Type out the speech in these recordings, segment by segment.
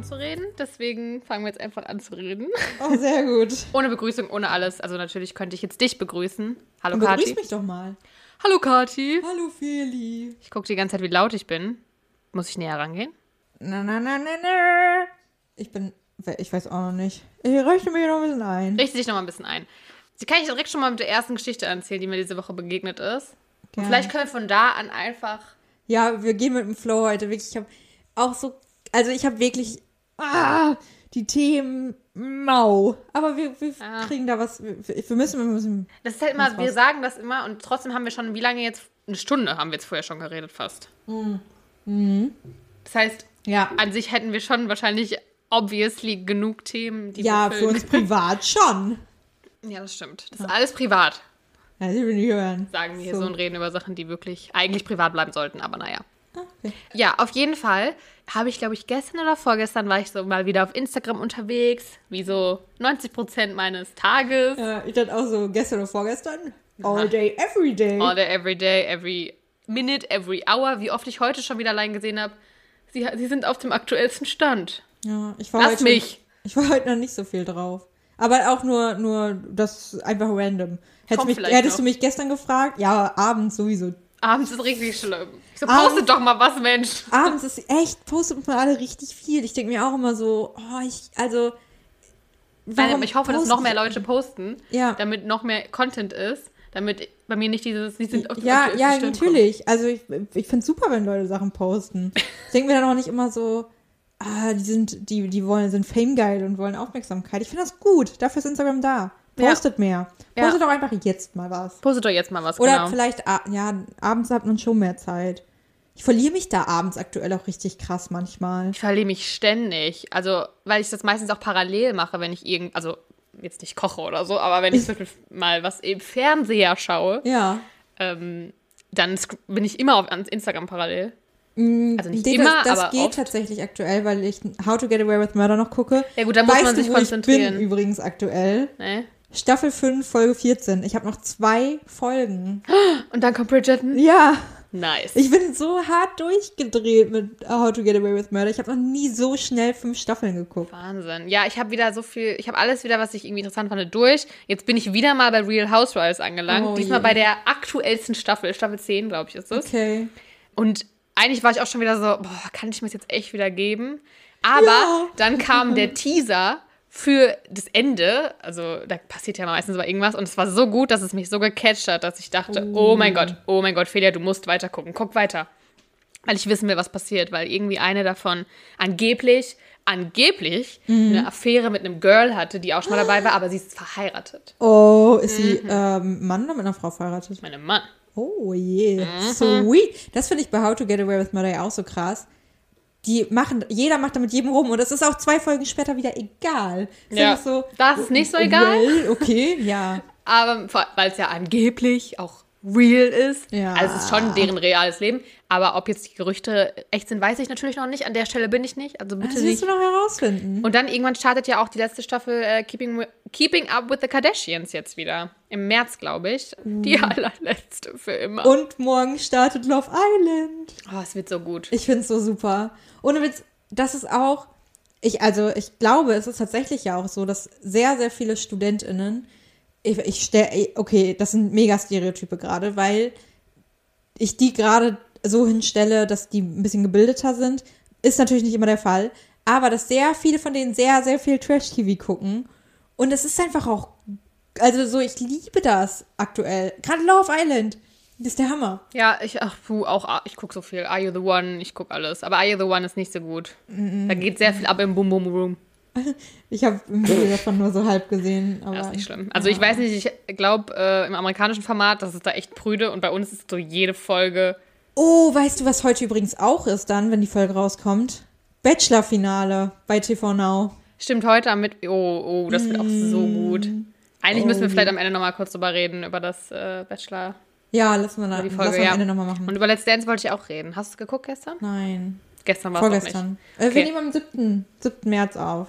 anzureden. Deswegen fangen wir jetzt einfach an zu reden. Oh, sehr gut. Ohne Begrüßung, ohne alles. Also natürlich könnte ich jetzt dich begrüßen. Hallo Und begrüß Kati. mich doch mal. Hallo Kati. Hallo Feli. Ich gucke die ganze Zeit, wie laut ich bin. Muss ich näher rangehen? Na, na, na, na, na. Ich bin, ich weiß auch noch nicht. Ich richte mich noch ein bisschen ein. Richte dich noch mal ein bisschen ein. Sie kann ich direkt schon mal mit der ersten Geschichte erzählen, die mir diese Woche begegnet ist. Und Gerne. vielleicht können wir von da an einfach. Ja, wir gehen mit dem Flow heute. Wirklich, ich habe auch so, also ich habe wirklich ah, die Themen mau. Aber wir, wir Ah. kriegen da was. Wir, wir müssen, wir müssen. Das ist halt immer, wir sagen das immer und trotzdem haben wir schon, wie lange jetzt? Eine Stunde haben wir jetzt vorher schon geredet, fast. Das heißt, Ja. an sich hätten wir schon wahrscheinlich obviously genug Themen, die Ja, wir für uns privat schon. Ja, das stimmt. Das ist alles privat, Ja, sie will nicht hören. sagen wir hier so. und reden über Sachen, die wirklich eigentlich privat bleiben sollten, aber naja. Ah, okay. Ja, auf jeden Fall habe ich, glaube ich, gestern oder vorgestern war ich so mal wieder auf Instagram unterwegs, wie so 90 Prozent meines Tages. Ja, ich dachte auch so gestern oder vorgestern. All day, every day. All day, every day, every minute, every hour. Wie oft ich heute schon wieder allein gesehen habe, sie, sie sind auf dem aktuellsten Stand. Ja, ich war Lass heute, mich. Ich war heute noch nicht so viel drauf. Aber auch nur, nur das einfach random. Hättest, mich, hättest du mich gestern gefragt? Ja, abends sowieso. Abends ist richtig schlimm. Ich so, postet doch mal was, Mensch. Abends ist echt, postet man alle richtig viel. Ich denke mir auch immer so, oh, ich, also. Nein, ich hoffe, dass noch mehr Leute posten, Ja. damit noch mehr Content ist, damit bei mir nicht dieses, sie sind auf Ja, ja, natürlich. Also ich, ich finde es super, wenn Leute Sachen posten. Ich denke mir dann auch nicht immer so, ah, die sind, die, die wollen, sind famegeil und wollen Aufmerksamkeit. Ich finde das gut. Dafür ist Instagram da. Ja. Postet mehr. Ja. Postet doch einfach jetzt mal was. Postet doch jetzt mal was, Oder genau. vielleicht, a- ja, abends hat man schon mehr Zeit. Ich verliere mich da abends aktuell auch richtig krass manchmal. Ich verliere mich ständig. Also, weil ich das meistens auch parallel mache, wenn ich irgend, also jetzt nicht koche oder so, aber wenn ich zum Beispiel mal was im Fernseher schaue, Ja. ähm, dann bin ich immer auf ans Instagram parallel. Also nicht Nee, immer, das, das geht oft. tatsächlich aktuell, weil ich How to Get Away with Murder noch gucke. Ja gut, da muss weißt man sich konzentrieren. Ich bin übrigens aktuell. Ne? Staffel 5, Folge 14. Ich habe noch zwei Folgen. Und dann kommt Bridgerton. Ja. Nice. Ich bin so hart durchgedreht mit How to Get Away with Murder. Ich habe noch nie so schnell fünf Staffeln geguckt. Wahnsinn. Ja, ich habe wieder so viel, ich habe alles wieder, was ich irgendwie interessant fand, durch. Jetzt bin ich wieder mal bei Real Housewives angelangt. Oh Diesmal je. bei der aktuellsten Staffel, Staffel 10, glaube ich, ist es. Okay. Und eigentlich war ich auch schon wieder so, boah, kann ich mir das jetzt echt wieder geben? Aber Ja. dann kam der Teaser für das Ende, also da passiert ja meistens aber irgendwas und es war so gut, dass es mich so gecatcht hat, dass ich dachte, oh, mein Gott, oh mein Gott, Felia, du musst weiter gucken, guck weiter. Weil ich wissen will, was passiert, weil irgendwie eine davon angeblich, angeblich eine Affäre mit einem Girl hatte, die auch schon mal dabei war, aber sie ist verheiratet. Oh, ist sie Mhm. ähm, Mann oder mit einer Frau verheiratet? Meine Mann. Oh je. Mhm. Sweet. Das finde ich bei How to Get Away with Murder auch so krass. Die machen, jeder macht da mit jedem rum und es ist auch zwei Folgen später wieder egal. Ist Ja. einfach so, Das ist nicht so egal. Well, okay, ja. Aber weil es ja angeblich auch real ist. Ja. Also es ist schon deren reales Leben. Aber ob jetzt die Gerüchte echt sind, weiß ich natürlich noch nicht. An der Stelle bin ich nicht. Also bitte Das nicht. wirst du noch herausfinden. Und dann irgendwann startet ja auch die letzte Staffel äh, Keeping, Keeping Up with the Kardashians jetzt wieder. Im März, glaube ich. Die allerletzte für immer. Und morgen startet Love Island. oh, es wird so gut. Ich finde es so super. Ohne Witz, das ist auch, ich, also ich glaube, es ist tatsächlich ja auch so, dass sehr, sehr viele StudentInnen, ich, ich stelle, okay, das sind mega Stereotype gerade, weil ich die gerade so hinstelle, dass die ein bisschen gebildeter sind. Ist natürlich nicht immer der Fall. Aber dass sehr viele von denen sehr, sehr viel Trash-TV gucken. Und es ist einfach auch, also so, ich liebe das aktuell. Gerade Love Island. Das ist der Hammer. Ja, ich, ach, puh, auch, ah, ich gucke so viel. Are You the One? Ich gucke alles. Aber Are You the One ist nicht so gut. Da geht sehr viel ab im Boom Boom Room. Ich habe ein Video davon nur so halb gesehen. Aber Das ist nicht schlimm. Also ich weiß nicht, ich glaube, äh, im amerikanischen Format, das ist da echt prüde und bei uns ist so jede Folge. Oh, weißt du, was heute übrigens auch ist dann, wenn die Folge rauskommt? Bachelor-Finale bei TV Now. Stimmt heute am mit. Oh, oh, das wird auch so gut. Eigentlich Oh müssen wir je. vielleicht am Ende nochmal kurz drüber reden, über das äh, Bachelor Ja, lassen wir, da, die Folge, wir ja. am Ende nochmal machen. Und über Let's Dance wollte ich auch reden. Hast du es geguckt gestern? Nein, Gestern war es noch nicht. vorgestern. Äh, Okay. Wir nehmen am 7. 7. März auf.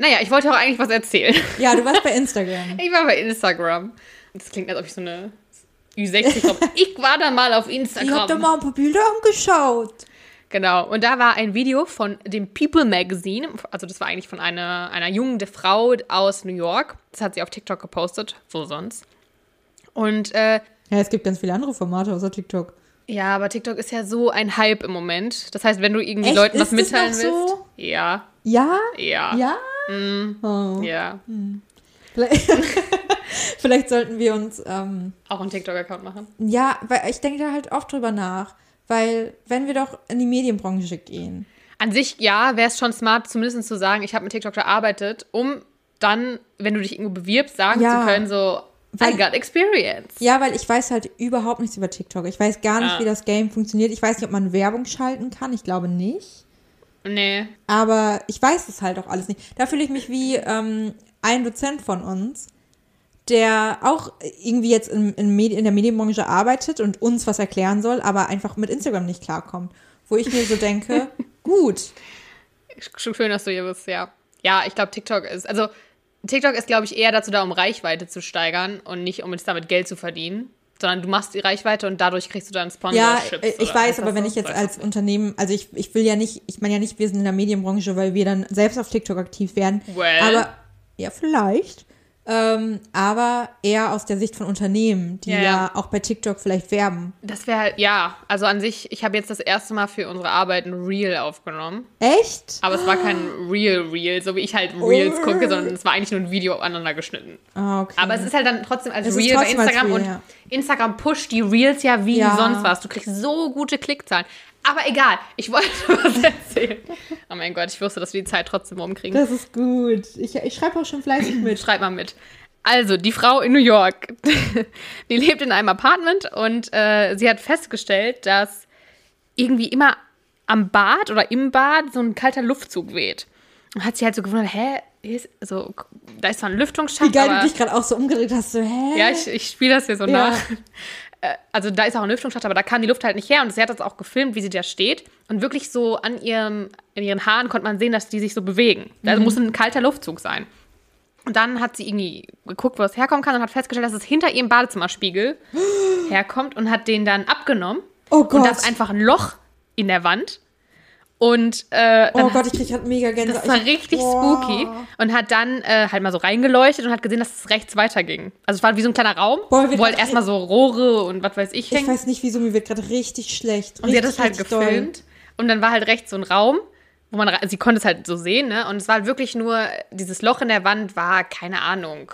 Naja, ich wollte auch eigentlich was erzählen. Ja, du warst bei Instagram. Ich war bei Instagram. Das klingt, als ob ich so eine Ü60 habe. Ich war da mal auf Ich hab Instagram. da mal ein paar Bilder angeschaut. Genau. Und da war ein Video von dem People Magazine. Also das war eigentlich von einer, einer jungen Frau aus New York. Das hat sie auf TikTok gepostet. Wo sonst? Und äh, Ja, es gibt ganz viele andere Formate außer TikTok. ja, aber TikTok ist ja so ein Hype im Moment. Das heißt, wenn du irgendwie Echt? Leuten was Ist mitteilen willst. so? Ja, Ja? ja. Ja? Mm, Oh. ja. Vielleicht, vielleicht sollten wir uns, ähm, Auch einen TikTok-Account machen. ja, weil ich denke da halt oft drüber nach. Weil, wenn wir doch in die Medienbranche gehen. An sich, ja, wäre es schon smart, zumindest zu sagen, ich habe mit TikTok gearbeitet, um dann, wenn du dich irgendwo bewirbst, sagen Ja. zu können, so, Weil- I got experience. Ja, weil ich weiß halt überhaupt nichts über TikTok. Ich weiß gar nicht, Ah. wie das Game funktioniert. Ich weiß nicht, ob man Werbung schalten kann. Ich glaube nicht. Nee. Aber ich weiß es halt auch alles nicht. Da fühle ich mich wie ähm, ein Dozent von uns, der auch irgendwie jetzt in, in, Medi in der Medienbranche arbeitet und uns was erklären soll, aber einfach mit Instagram nicht klarkommt. Wo ich mir so denke, gut. Schön, dass du hier bist, ja. Ja, ich glaube, TikTok ist, also TikTok ist, glaube ich, eher dazu da, um Reichweite zu steigern und nicht, um jetzt damit Geld zu verdienen. Sondern du machst die Reichweite und dadurch kriegst du dann Ja, Sponsorships. ich weiß, aber wenn ich jetzt als Unternehmen, also ich, ich will ja nicht, ich meine ja nicht, wir sind in der Medienbranche, weil wir dann selbst auf TikTok aktiv werden. Well. Aber, ja, vielleicht. Ähm, aber eher aus der Sicht von Unternehmen, die Ja, ja, ja. auch bei TikTok vielleicht werben. Das wäre, ja, also an sich, ich habe jetzt das erste Mal für unsere Arbeit ein Reel aufgenommen. Echt? Aber es war kein Real Reel, so wie ich halt Reels gucke, sondern es war eigentlich nur ein Video aneinander geschnitten. Ah, okay. Aber es ist halt dann trotzdem als Es Reel trotzdem bei Instagram Reel, und ja. Instagram pusht die Reels ja wie sonst was. Du kriegst so gute Klickzahlen. Aber egal, ich wollte was erzählen. Oh mein Gott, ich wusste, dass wir die Zeit trotzdem rumkriegen. das ist gut. Ich, ich schreibe auch schon fleißig mit. Schreib mal mit. Also, die Frau in New York, die lebt in einem Apartment und äh, sie hat festgestellt, dass irgendwie immer am Bad oder im Bad so ein kalter Luftzug weht. Und hat sie halt so gewundert, hä, ist, also, da ist zwar ein Lüftungsschacht, Wie geil aber du dich gerade auch so umgedreht hast. So, hä? ja, ich, ich spiele das hier so Ja. nach. Äh, Also da ist auch ein Lüftungsschacht, aber da kam die Luft halt nicht her und sie hat das auch gefilmt, wie sie da steht und wirklich so an ihrem, in ihren Haaren konnte man sehen, dass die sich so bewegen. Mhm. Also muss ein kalter Luftzug sein. Und dann hat sie irgendwie geguckt, wo es herkommen kann und hat festgestellt, dass es hinter ihrem Badezimmerspiegel herkommt und hat den dann abgenommen. Oh Und Gott. da ist einfach ein Loch in der Wand. Und äh, dann Oh Gott, ich krieg gerade mega Gänsehaut. das war Ich- richtig Boah. spooky und hat dann äh, halt mal so reingeleuchtet und hat gesehen, dass es rechts weiterging. Also es war wie so ein kleiner Raum, Boah, wir wo halt erstmal so Rohre und was weiß ich Ich hängen. weiß nicht, wieso, mir wird gerade richtig schlecht. und sie hat Richtig, das halt richtig doll. gefilmt. Und dann war halt rechts so ein Raum, wo man, sie konnte es halt so sehen, ne? Und es war halt wirklich nur, dieses Loch in der Wand war, keine Ahnung.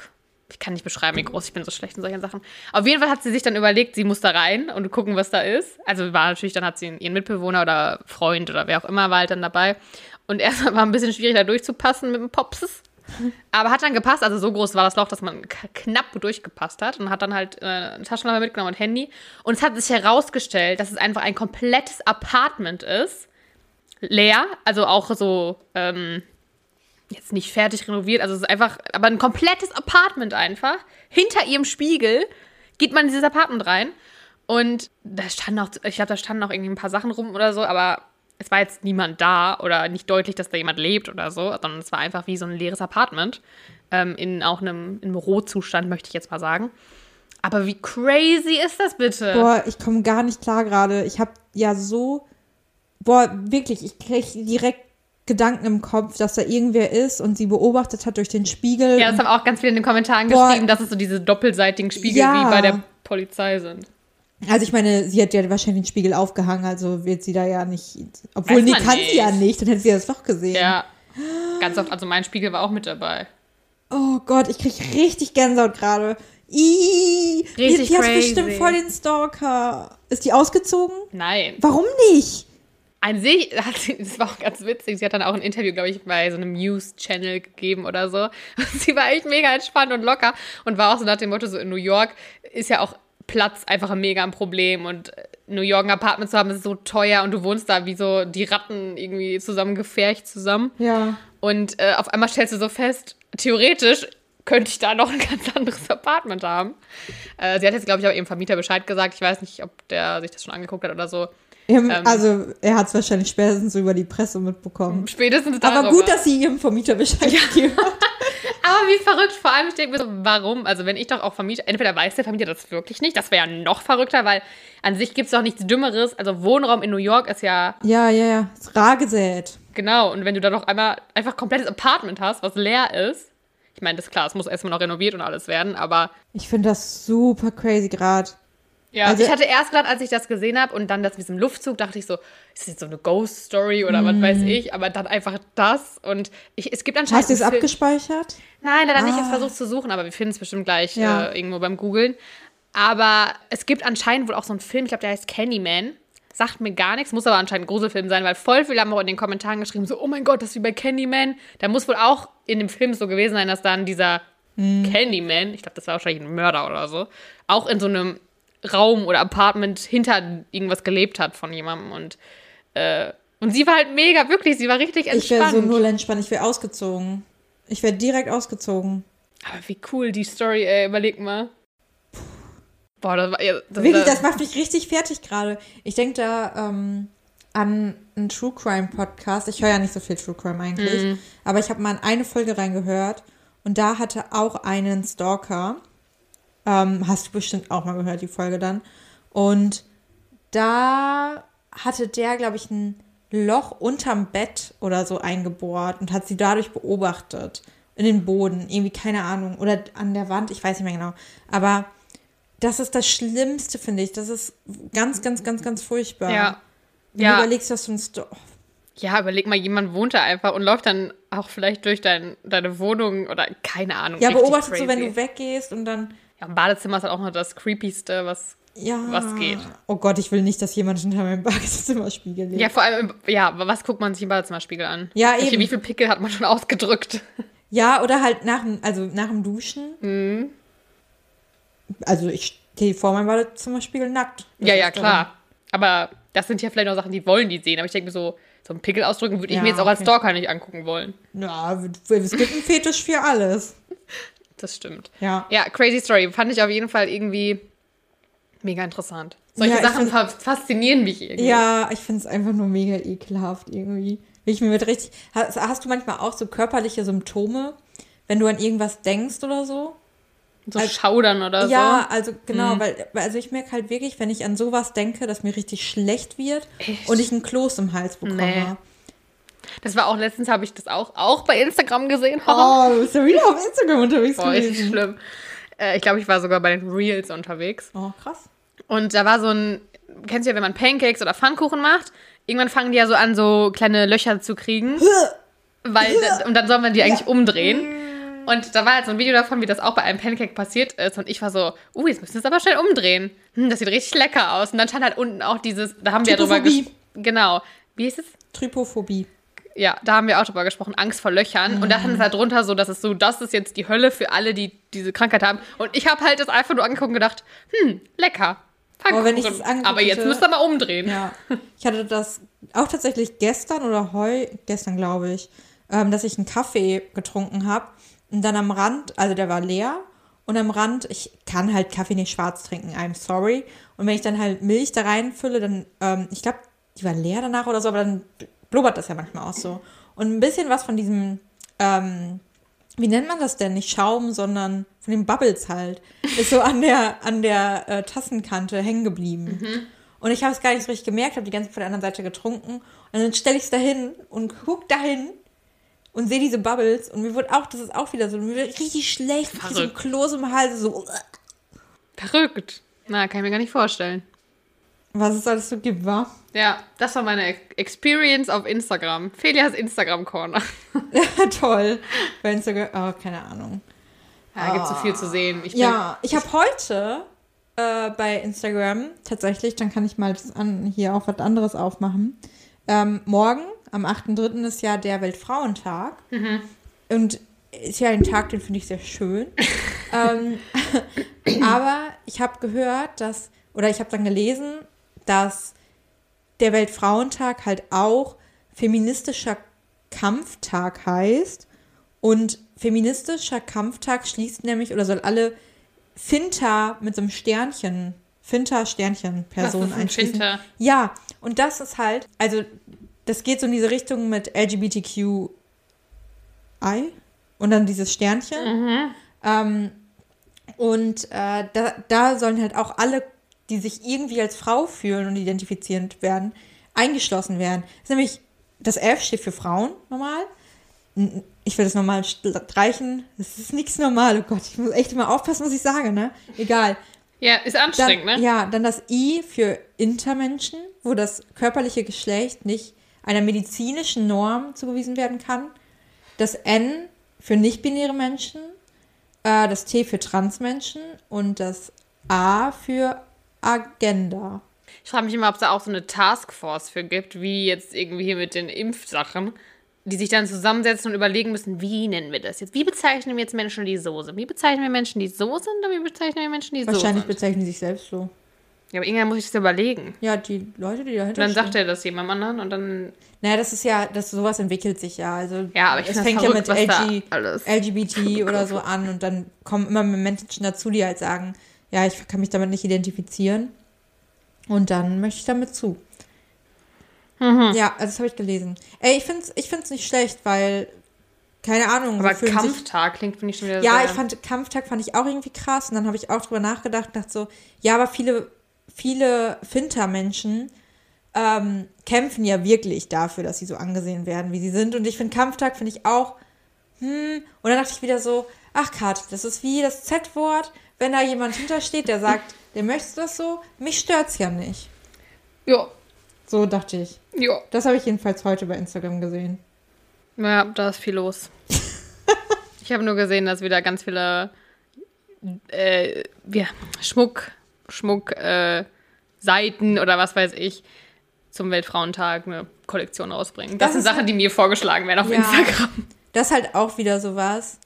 Ich kann nicht beschreiben, wie groß ich bin so schlecht in solchen Sachen. Auf jeden Fall hat sie sich dann überlegt, sie muss da rein und gucken, was da ist. Also war natürlich, dann hat sie ihren Mitbewohner oder Freund oder wer auch immer war halt dann dabei. Und erstmal war ein bisschen schwierig, da durchzupassen mit dem Popses. Aber hat dann gepasst, also so groß war das Loch, dass man knapp durchgepasst hat und hat dann halt äh, eine Taschenlampe mitgenommen und Handy. Und es hat sich herausgestellt, dass es einfach ein komplettes Apartment ist. Leer, also auch so, ähm, jetzt nicht fertig renoviert, also es ist einfach, aber ein komplettes Apartment einfach. Hinter ihrem Spiegel geht man in dieses Apartment rein und da standen auch, ich glaube, da standen auch irgendwie ein paar Sachen rum oder so, aber es war jetzt niemand da oder nicht deutlich, dass da jemand lebt oder so, sondern es war einfach wie so ein leeres Apartment. Ähm, in auch einem, in einem Rohzustand, möchte ich jetzt mal sagen. Aber wie crazy ist das bitte? Boah, ich komme gar nicht klar gerade. Ich habe ja so. Boah, wirklich, ich krieg direkt Gedanken im Kopf, dass da irgendwer ist und sie beobachtet hat durch den Spiegel. Ja, das haben auch ganz viele in den Kommentaren Boah. geschrieben, dass es so diese doppelseitigen Spiegel Ja. wie bei der Polizei sind. Also ich meine, sie hat ja wahrscheinlich den Spiegel aufgehangen, also wird sie da ja nicht. Obwohl, nee, kann nicht. sie ja nicht, dann hätte sie das doch gesehen. Ja. Ganz oft, also mein Spiegel war auch mit dabei. Oh Gott, ich krieg richtig Gänsehaut gerade. Richtig die, die hat bestimmt voll den Stalker. Ist die ausgezogen? Nein. Warum nicht? An sich, hat sie- das war auch ganz witzig, sie hat dann auch ein Interview, glaube ich, bei so einem News-Channel gegeben oder so. Und sie war echt mega entspannt und locker und war auch so nach dem Motto, so in New York ist ja auch Platz einfach ein mega ein Problem und New York ein Apartment zu haben ist so teuer und du wohnst da wie so die Ratten irgendwie zusammengefercht zusammen. Ja. Und äh, auf einmal stellst du so fest, theoretisch könnte ich da noch ein ganz anderes Apartment haben. Äh, sie hat jetzt, glaube ich, auch ihrem Vermieter Bescheid gesagt. Ich weiß nicht, ob der sich das schon angeguckt hat oder so. Ähm, also, er hat es wahrscheinlich spätestens über die Presse mitbekommen. Spätestens darüber. Aber gut, dass sie ihrem Vermieter Bescheid gegeben hat. Aber wie verrückt, vor allem, ich denke mir so, warum? Also, wenn ich doch auch Vermieter, entweder weiß der Vermieter das wirklich nicht, das wäre ja noch verrückter, weil an sich gibt es doch nichts Dümmeres. Also, Wohnraum in New York ist ja. Ja, ja, ja. Ist rar gesät. Genau, und wenn du da doch einmal einfach komplettes Apartment hast, was leer ist. Ich meine, das ist klar, es muss erstmal noch renoviert und alles werden, aber. Ich finde das super crazy gerade. Ja, also, ich hatte erst gedacht, als ich das gesehen habe und dann das mit diesem Luftzug, dachte ich so, ist das jetzt so eine Ghost Story oder mm. was weiß ich, aber dann einfach das und ich, es gibt anscheinend. Hast du es abgespeichert? Nein, leider ah. nicht. Ich habe versucht zu suchen, aber wir finden es bestimmt gleich ja. äh, irgendwo beim Googlen. Aber es gibt anscheinend wohl auch so einen Film, ich glaube, der heißt Candyman. Sagt mir gar nichts, muss aber anscheinend ein Gruselfilm sein, weil voll viele haben auch in den Kommentaren geschrieben, so, oh mein Gott, das ist wie bei Candyman. Da muss wohl auch in dem Film so gewesen sein, dass dann dieser hm. Candyman, ich glaube, das war wahrscheinlich ein Mörder oder so, auch in so einem Raum oder Apartment hinter irgendwas gelebt hat von jemandem und äh, und sie war halt mega, wirklich, sie war richtig entspannt. Ich wäre so null entspannt, ich wäre ausgezogen. Ich wäre direkt ausgezogen. Aber wie cool die Story, ey, überleg mal. Boah, das war ja. Das Wirklich, das macht mich richtig fertig gerade. Ich denke da ähm, an einen True Crime Podcast. Ich höre ja nicht so viel True Crime eigentlich. Mhm. Aber ich habe mal in eine Folge reingehört und da hatte auch einen Stalker. Ähm, hast du bestimmt auch mal gehört, die Folge dann. Und da hatte der, glaube ich, ein Loch unterm Bett oder so eingebohrt und hat sie dadurch beobachtet. In den Boden, irgendwie, keine Ahnung. Oder an der Wand, ich weiß nicht mehr genau. Aber das ist das Schlimmste, finde ich. Das ist ganz, ganz, ganz, ganz furchtbar. Ja. Wenn ja. du überlegst, was du ein Sto ja, überleg mal, jemand wohnt da einfach und läuft dann auch vielleicht durch dein, deine Wohnung oder keine Ahnung. Ja, beobachtest du, wenn du weggehst und dann ja, im Badezimmer ist halt auch noch das Creepyste, was, ja. was geht. Oh Gott, ich will nicht, dass jemand hinter meinem Badezimmerspiegel lebt. Ja, vor allem, ja, was guckt man sich im Badezimmerspiegel an? Ja, eben. Wie viel Pickel hat man schon ausgedrückt? Ja, oder halt nach dem, also nach dem Duschen. Mhm. Also ich stehe vor meinem Badezimmerspiegel nackt. Das ja, ja, klar. Aber das sind ja vielleicht noch Sachen, die wollen die sehen. Aber ich denke mir so, so einen Pickel ausdrücken würde ich ja, mir jetzt auch okay. als Stalker nicht angucken wollen. Ja, es gibt einen Fetisch für alles. Das stimmt. Ja. Ja, crazy Story. Fand ich auf jeden Fall irgendwie mega interessant. Solche ja, Sachen faszinieren mich irgendwie. Ja, ich finde es einfach nur mega ekelhaft irgendwie. Ich mir mit richtig. Hast, hast, du manchmal auch so körperliche Symptome, wenn du an irgendwas denkst oder so? So also, Schaudern oder so? Ja, also genau, hm. weil also ich merke halt wirklich, wenn ich an sowas denke, dass mir richtig schlecht wird Echt? und ich einen Kloß im Hals bekomme. Nee. Das war auch letztens, habe ich das auch, auch bei Instagram gesehen. Oh, du bist ja wieder auf Instagram unterwegs Boah, gewesen. Ist schlimm. Äh, ich glaube, ich war sogar bei den Reels unterwegs. Oh, krass. Und da war so ein, kennst du ja, wenn man Pancakes oder Pfannkuchen macht, irgendwann fangen die ja so an, so kleine Löcher zu kriegen. weil, und dann soll man die eigentlich umdrehen. Und da war halt so ein Video davon, wie das auch bei einem Pancake passiert ist. Und ich war so, uh, jetzt müssen wir es aber schnell umdrehen. Hm, das sieht richtig lecker aus. Und dann stand halt unten auch dieses, da haben wir ja drüber gesprochen. Genau. Wie hieß es? Trypophobie. Ja, da haben wir auch drüber gesprochen, Angst vor Löchern. Und da stand es halt drunter so, dass es so, das ist jetzt die Hölle für alle, die diese Krankheit haben. Und ich habe halt das einfach nur angeguckt und gedacht, hm, lecker. Aber, wenn ich das aber jetzt müsst ihr mal umdrehen. Ja. Ich hatte das auch tatsächlich gestern oder heu, gestern glaube ich, ähm, dass ich einen Kaffee getrunken habe und dann am Rand, also der war leer und am Rand, ich kann halt Kaffee nicht schwarz trinken, I'm sorry. Und wenn ich dann halt Milch da reinfülle, dann, ähm, ich glaube, die war leer danach oder so, aber dann blubbert das ja manchmal auch so. Und ein bisschen was von diesem, ähm, wie nennt man das denn? Nicht Schaum, sondern von den Bubbles halt, ist so an der, an der äh, Tassenkante hängen geblieben. Mhm. Und ich habe es gar nicht so richtig gemerkt, habe die ganze Zeit von der anderen Seite getrunken. Und dann stelle ich es dahin und guck dahin und sehe diese Bubbles. Und mir wird auch, das ist auch wieder so, mir wird richtig schlecht, Verrückt. so ein Kloß im Hals, so. Verrückt. Na, kann ich mir gar nicht vorstellen. Was es alles so gibt, wa? Ja, das war meine Experience auf Instagram. Felias Instagram-Corner. toll. Bei Instagram, oh, keine Ahnung. Ja, gibt so viel zu sehen. Ich ja, ich habe heute äh, bei Instagram tatsächlich, dann kann ich mal an, hier auch was anderes aufmachen. Ähm, morgen, am 8.3. ist ja der Weltfrauentag. Mhm. Und ist ja ein Tag, den finde ich sehr schön. ähm, aber ich habe gehört, dass, oder ich habe dann gelesen, dass der Weltfrauentag halt auch feministischer Kampftag heißt. Und feministischer Kampftag schließt nämlich oder soll alle Finta mit so einem Sternchen, Finta-Sternchen-Personen einschließen. Finta? Ja, und das ist halt, also das geht so in diese Richtung mit LGBTQI. und dann dieses Sternchen. Mhm. Ähm, und äh, da, da sollen halt auch alle, die sich irgendwie als Frau fühlen und identifiziert werden, eingeschlossen werden. Das ist nämlich, das F steht für Frauen normal. Ich will das normal streichen. Das ist nichts normal. Oh Gott, ich muss echt immer aufpassen, was ich sage, ne? Egal. Ja, ist Dann, anstrengend, ne? Ja, dann das I für Intermenschen, wo das körperliche Geschlecht nicht einer medizinischen Norm zugewiesen werden kann. Das N für nicht-binäre Menschen, äh, das T für Transmenschen und das A für Agenda. Ich frage mich immer, ob es da auch so eine Taskforce für gibt, wie jetzt irgendwie hier mit den Impfsachen, die sich dann zusammensetzen und überlegen müssen, wie nennen wir das jetzt? Wie bezeichnen wir jetzt Menschen, die so sind? Wie bezeichnen wir Menschen, die so sind, oder wie bezeichnen wir Menschen, die so Wahrscheinlich sind? bezeichnen die sich selbst so. Ja, aber irgendwann muss ich das überlegen. Ja, die Leute, die dahinter Und dann sagt er das jemandem anderen und dann, Naja, das ist ja, das sowas entwickelt sich ja. Also Ja, aber ich es fängt ja mit LG, LGBT oder so an und dann kommen immer mehr Menschen dazu, die halt sagen, ja, ich kann mich damit nicht identifizieren. Und dann möchte ich damit zu. Mhm. Ja, also das habe ich gelesen. Ey, ich find's, ich find's nicht schlecht, weil, keine Ahnung, aber fühlen sich- Kampftag klingt, finde ich schon wieder ja, ich fand Kampftag fand ich auch irgendwie krass und dann habe ich auch drüber nachgedacht, dachte so, ja, aber viele, viele Finter-Menschen ähm, kämpfen ja wirklich dafür, dass sie so angesehen werden, wie sie sind. Und ich finde Kampftag finde ich auch, hm, und dann dachte ich wieder so, ach Kat, das ist wie das Z-Wort, wenn da jemand hintersteht, der sagt, der möchte das so, mich stört's ja nicht. Ja, So dachte ich. ja. Das habe ich jedenfalls heute bei Instagram gesehen. Ja, da ist viel los. ich habe nur gesehen, dass wieder ganz viele äh, ja, Schmuck, Schmuck, äh, Seiten oder was weiß ich zum Weltfrauentag eine Kollektion rausbringen. Das, Das sind Sachen, halt- die mir vorgeschlagen werden auf Ja. Instagram. Das ist halt auch wieder sowas.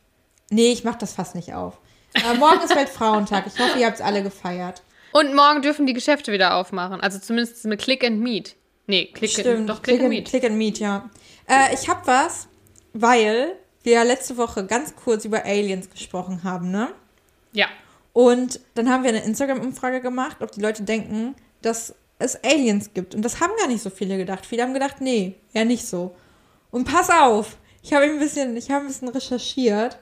Nee, ich mach das fast nicht auf. Aber morgen ist Weltfrauentag. Ich hoffe, ihr habt es alle gefeiert. Und morgen dürfen die Geschäfte wieder aufmachen. Also zumindest mit Click and Meet. Nee, Click, and, doch Click, and Meet. Click and Meet, ja. Äh, ich habe was, weil wir ja letzte Woche ganz kurz über Aliens gesprochen haben, ne? Ja. Und dann haben wir eine Instagram-Umfrage gemacht, ob die Leute denken, dass es Aliens gibt. Und das haben gar nicht so viele gedacht. Viele haben gedacht, nee, eher nicht so. Und pass auf, ich habe ein bisschen, ich habe ein bisschen recherchiert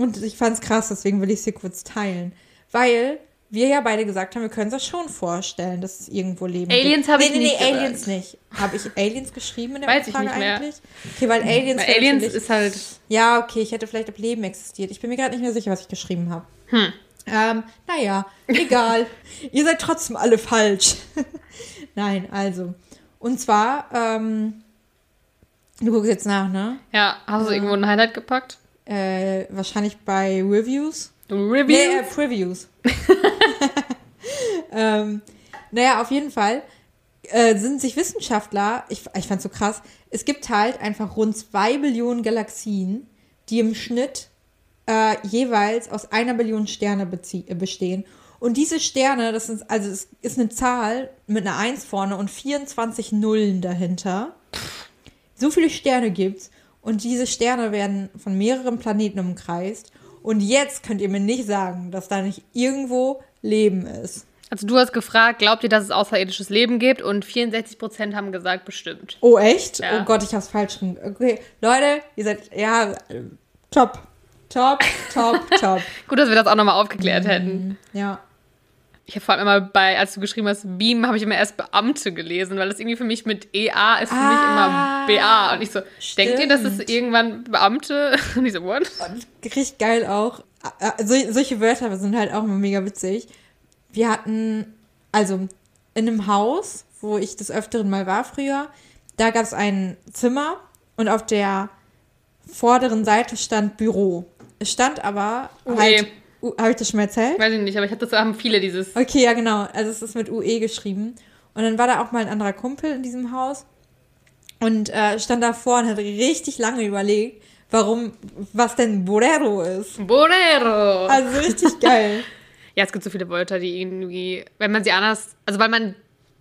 und ich fand es krass, deswegen will ich es hier kurz teilen. Weil wir ja beide gesagt haben, wir können uns das schon vorstellen, dass es irgendwo Leben Aliens habe ich nee, nee, nicht Nee, gesagt. Aliens nicht. Habe ich Aliens geschrieben in der Weiß mehr. eigentlich? Okay, weil Aliens. Weil Aliens ist halt. ja, okay, ich hätte vielleicht, ob Leben existiert. Ich bin mir gerade nicht mehr sicher, was ich geschrieben habe. Hm. Ähm, naja, egal. Ihr seid trotzdem alle falsch. Nein, also. Und zwar, ähm, du guckst jetzt nach, ne? Ja, hast du irgendwo ein Highlight gepackt? Äh, wahrscheinlich bei Reviews. Review? Nee, äh, Previews. ähm, naja, auf jeden Fall äh, sind sich Wissenschaftler, ich, ich fand's so krass, es gibt halt einfach rund zwei Billionen Galaxien, die im Schnitt äh, jeweils aus einer Billion Sterne äh, bestehen. Und diese Sterne, das ist, also es ist eine Zahl mit einer 1 vorne und 24 Nullen dahinter. So viele Sterne gibt's und diese Sterne werden von mehreren Planeten umkreist. Und jetzt könnt ihr mir nicht sagen, dass da nicht irgendwo Leben ist. Also du hast gefragt, glaubt ihr, dass es außerirdisches Leben gibt? Und 64% haben gesagt, bestimmt. Oh, echt? Ja. Oh Gott, ich hab's falsch rum. Okay, Leute, ihr seid, ja, äh, top. Top, top, top. Gut, dass wir das auch nochmal aufgeklärt hätten. Ja. Ich habe vor allem immer bei, als du geschrieben hast, Beam, habe ich immer erst Beamte gelesen, weil das irgendwie für mich mit EA ist für mich Ah, immer BA. Und ich so, denkt ihr, dass es stimmt. irgendwann Beamte? Und ich so, what? Richtig geil auch. Äh, So, solche Wörter sind halt auch immer mega witzig. Wir hatten, also in einem Haus, wo ich des Öfteren mal war früher, da gab es ein Zimmer und auf der vorderen Seite stand Büro. Es stand aber UE. halt. Habe ich das schon mal erzählt? Weiß ich nicht, aber ich habe das haben viele dieses. Okay, ja, genau. Also es ist mit UE geschrieben. Und dann war da auch mal ein anderer Kumpel in diesem Haus und äh, stand davor und hat richtig lange überlegt, warum, was denn Borero ist. Bolero. Also richtig geil. Ja, es gibt so viele Wörter, die irgendwie, wenn man sie anders, also weil man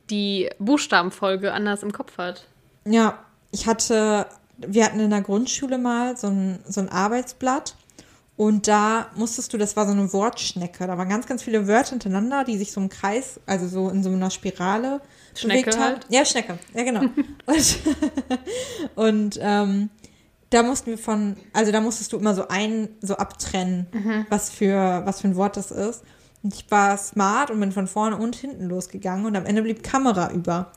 die Buchstabenfolge anders im Kopf hat. Ja, ich hatte, wir hatten in der Grundschule mal so ein, so ein Arbeitsblatt und da musstest du, das war so eine Wortschnecke, da waren ganz, ganz viele Wörter hintereinander, die sich so im Kreis, also so in so einer Spirale Schnecke bewegt haben. halt? Ja, Schnecke, ja genau. und und ähm, da mussten wir von, also da musstest du immer so ein, so abtrennen, Mhm. was für, was für ein Wort das ist. Und ich war smart und bin von vorne und hinten losgegangen und am Ende blieb Kamera über.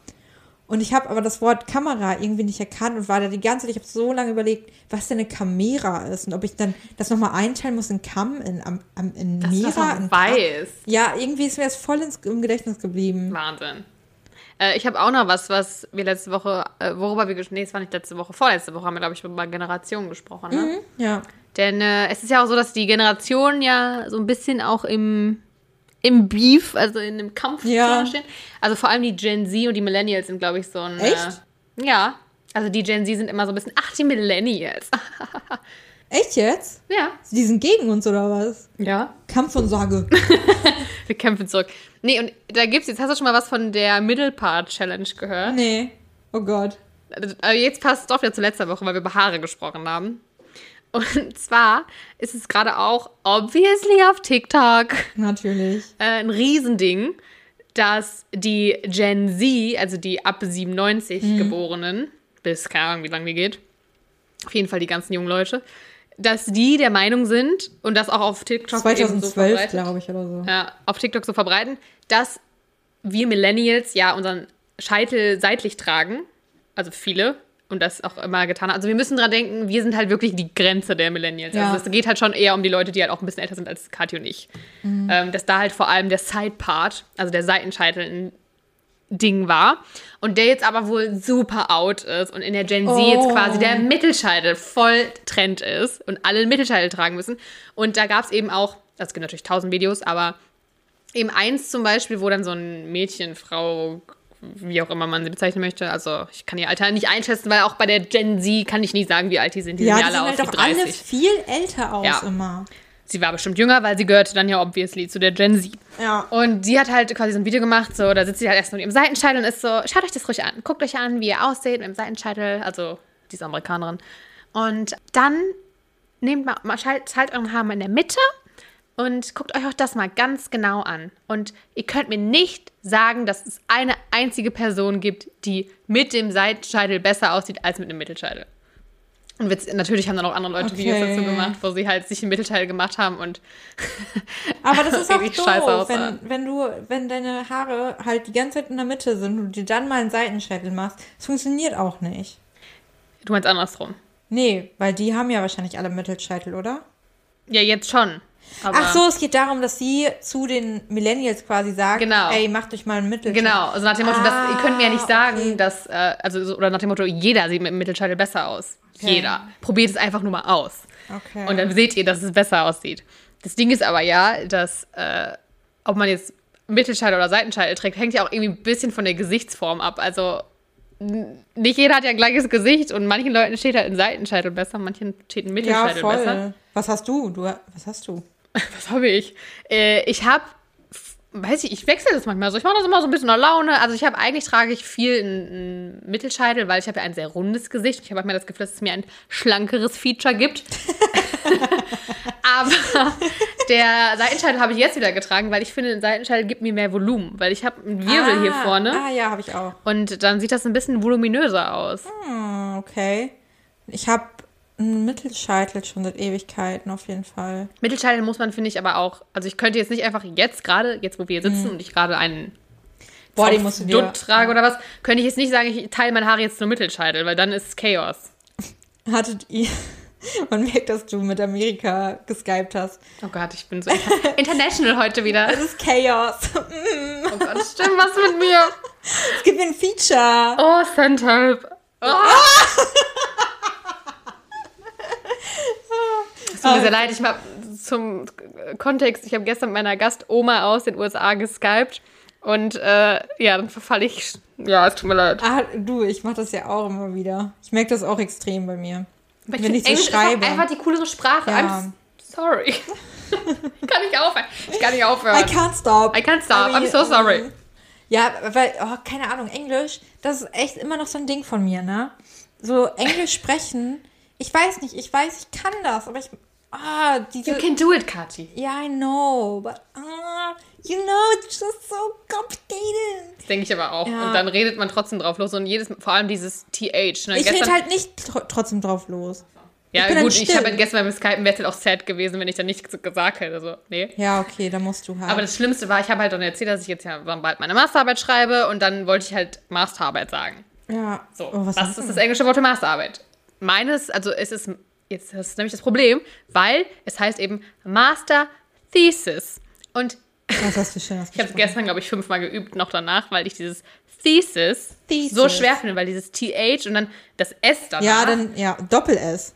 Und ich habe aber das Wort Kamera irgendwie nicht erkannt und war da die ganze Zeit, ich habe so lange überlegt, was denn eine Kamera ist und ob ich dann das nochmal einteilen muss in Kam, in, am, am, in das noch in Kam. weißt. Ja, irgendwie ist mir das voll ins, im Gedächtnis geblieben. Wahnsinn. Äh, ich habe auch noch was, was wir letzte Woche, äh, worüber wir, ges- nee, es war nicht letzte Woche, vorletzte Woche haben wir, glaube ich, über Generationen gesprochen. Ne? Ja. Denn äh, es ist ja auch so, dass die Generationen ja so ein bisschen auch im, im Beef, also in dem Kampf Ja. stehen. Also vor allem die Gen Z und die Millennials sind, glaube ich, so ein. Echt? Äh, ja. Also die Gen Z sind immer so ein bisschen, ach, die Millennials. Echt jetzt? ja. Die sind gegen uns oder was? Ja. Kampfansage. Wir kämpfen zurück. Nee, und da gibt's jetzt, hast du schon mal was von der Middle Part Challenge gehört? nee. Oh Gott. Also jetzt passt es doch wieder zu letzter Woche, weil wir über Haare gesprochen haben. Und zwar ist es gerade auch obviously auf TikTok Natürlich. äh, ein Riesending, dass die Gen Z, also die ab 97 Mhm. Geborenen, bis keine Ahnung, wie lange die geht, auf jeden Fall die ganzen jungen Leute, dass die der Meinung sind und das auch auf TikTok eben so 2012, verbreitet, glaube ich, oder so. ja, auf TikTok so verbreiten, dass wir Millennials ja unseren Scheitel seitlich tragen, also viele und das auch immer getan haben. Also wir müssen dran denken, wir sind halt wirklich die Grenze der Millennials. Ja. Also es geht halt schon eher um die Leute, die halt auch ein bisschen älter sind als Kathi und ich. Ähm, dass da halt vor allem der Side-Part, also der Seitenscheitel ein Ding war und der jetzt aber wohl super out ist und in der Gen Z jetzt Oh. quasi der Mittelscheitel voll Trend ist und alle einen Mittelscheitel tragen müssen. Und da gab es eben auch, also es gibt natürlich tausend Videos, aber eben eins zum Beispiel, wo dann so ein Mädchen, Frau, wie auch immer man sie bezeichnen möchte, also ich kann ihr Alter nicht einschätzen, weil auch bei der Gen Z kann ich nicht sagen, wie alt die sind. Die Ja, sehen die alle aus halt wie auch alle 30. viel älter aus Ja. immer. Sie war bestimmt jünger, weil sie gehörte dann ja obviously zu der Gen Z. Ja. Und sie hat halt quasi so ein Video gemacht, so, da sitzt sie halt erst mit ihrem Seitenscheitel und ist so, schaut euch das ruhig an, guckt euch an, wie ihr ausseht mit dem Seitenscheitel, also diese Amerikanerin. Und dann nehmt mal, mal schalt, schalt euren Haar mal in der Mitte und guckt euch auch das mal ganz genau an. Und ihr könnt mir nicht sagen, dass es eine einzige Person gibt, die mit dem Seitenscheitel besser aussieht als mit dem Mittelscheitel. Und Witz, natürlich haben dann auch andere Leute Videos Okay. dazu gemacht, wo sie halt sich einen Mittelteil gemacht haben und Aber das ist auch doof, wenn, wenn du, wenn deine Haare halt die ganze Zeit in der Mitte sind und dir dann mal einen Seitenscheitel machst. Das funktioniert auch nicht. du meinst andersrum. Nee, weil die haben ja wahrscheinlich alle Mittelscheitel, oder? Ja, jetzt schon. Aber Ach so, es geht darum, dass sie zu den Millennials quasi sagt, Genau. ey, macht euch mal einen Mittelscheitel. Genau, also nach dem Motto, das, ihr könnt mir ja nicht Ah, sagen, okay. dass, äh, also, so- oder nach dem Motto, jeder sieht mit dem Mittelscheitel besser aus. Okay. Jeder. Probiert es einfach nur mal aus. Okay. Und dann seht ihr, dass es besser aussieht. Das Ding ist aber ja, dass, äh, ob man jetzt Mittelscheitel oder Seitenscheitel trägt, hängt ja auch irgendwie ein bisschen von der Gesichtsform ab. Also, nicht jeder hat ja ein gleiches Gesicht und manchen Leuten steht halt ein Seitenscheitel besser, manchen steht ein ja, Mittelscheitel voll. besser. Was hast du? Du, was hast du? Was habe ich? Äh, ich habe, weiß ich, ich wechsle das manchmal so. Ich mache das immer so ein bisschen nach Laune. Also ich habe eigentlich trage ich viel einen Mittelscheitel, weil ich habe ja ein sehr rundes Gesicht. Ich habe manchmal das Gefühl, dass es mir ein schlankeres Feature gibt. Aber der Seitenscheitel habe ich jetzt wieder getragen, weil ich finde, ein Seitenscheitel gibt mir mehr Volumen, weil ich habe einen Wirbel hier Ah, vorne Ah, ja, habe ich auch. und dann sieht das ein bisschen voluminöser aus. Hm, okay. Ich habe Mittelscheitel schon seit Ewigkeiten auf jeden Fall. Mittelscheitel muss man, finde ich, aber auch, also ich könnte jetzt nicht einfach jetzt gerade, jetzt wo wir hier sitzen und ich gerade einen Dutt trage oder was, könnte ich jetzt nicht sagen, ich teile meine Haare jetzt nur Mittelscheitel, weil dann ist es Chaos. Hattet ihr. Man merkt, dass du mit Amerika geskypt hast. Oh Gott, ich bin so inter international heute wieder. Es ist Chaos. Oh Gott, stimmt was mit mir. Es gibt ein Feature. Oh, Centalp. Oh. Es tut mir sehr leid, ich habe zum Kontext, ich habe gestern mit meiner Gastoma aus den USA geskypt und äh, ja, dann verfalle ich. Ja, es tut mir leid. Ah, du, ich mache das ja auch immer wieder. Ich merke das auch extrem bei mir. Aber Wenn ich so Englisch schreibe. ist einfach die coolere Sprache. Ja. I'm sorry. ich kann nicht aufhören. Ich kann nicht aufhören. I can't stop. I can't stop. I mean, I'm so sorry. Ja, weil, oh, keine Ahnung, Englisch, das ist echt immer noch so ein Ding von mir, ne? So Englisch sprechen, ich weiß nicht, ich weiß, ich kann das, aber ich, ah, diese, You can do it, Kathi. ja, I know, but, ah, you know, it's just so complicated. Das denke ich aber auch. Ja. Und dann redet man trotzdem drauf los. Und jedes, vor allem dieses TH. Ne? Ich rede halt nicht tr trotzdem drauf los. Ja, ich gut, ich habe halt gestern beim Skypen wäre es halt auch sad gewesen, wenn ich dann nichts gesagt hätte. So, nee. Ja, okay, da musst du halt. Aber das Schlimmste war, ich habe halt dann erzählt, dass ich jetzt ja bald meine Masterarbeit schreibe und dann wollte ich halt Masterarbeit sagen. ja. So, Oh, was was ist das englische Wort für Masterarbeit? Meines, also es ist, jetzt das ist nämlich das Problem, weil es heißt eben Master Thesis. Und Was hast du schön ich habe es gestern, glaube ich, fünfmal geübt noch danach, weil ich dieses Thesis, Thesis. so schwer finde, weil dieses TH und dann das S danach. Ja, dann, ja, Doppel-S.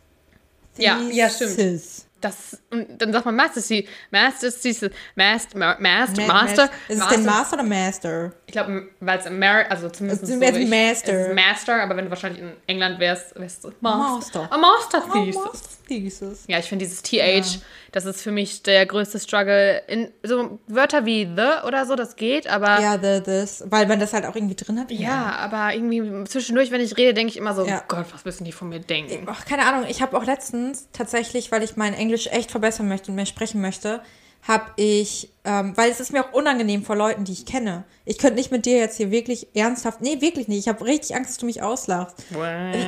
Ja, ja, stimmt. Das, und dann sagt man Master Thesis, Master Thesis, Master, Ma- Master, Ma- Master. Ist es denn Master oder Master? Ich glaube, weil es Amer also zumindest Es so ist wie ich- Master. Es ist Master, aber wenn du wahrscheinlich in England wärst, wärst du Master. Master. A Master Oh, Thesis. Master Thesis. Ja, ich finde dieses TH, das ist für mich der größte Struggle. In so Wörter wie the oder so, das geht, aber ja, Ja, the, this. Weil man das halt auch irgendwie drin hat. aber irgendwie zwischendurch, wenn ich rede, denke ich immer so, Ja. Gott, was müssen die von mir denken? Ach, keine Ahnung, ich habe auch letztens tatsächlich, weil ich mein Englisch echt verbessern möchte und mehr sprechen möchte, habe ich, ähm, weil es ist mir auch unangenehm vor Leuten, die ich kenne. Ich könnte nicht mit dir jetzt hier wirklich ernsthaft, nee, wirklich nicht. Ich habe richtig Angst, dass du mich auslachst.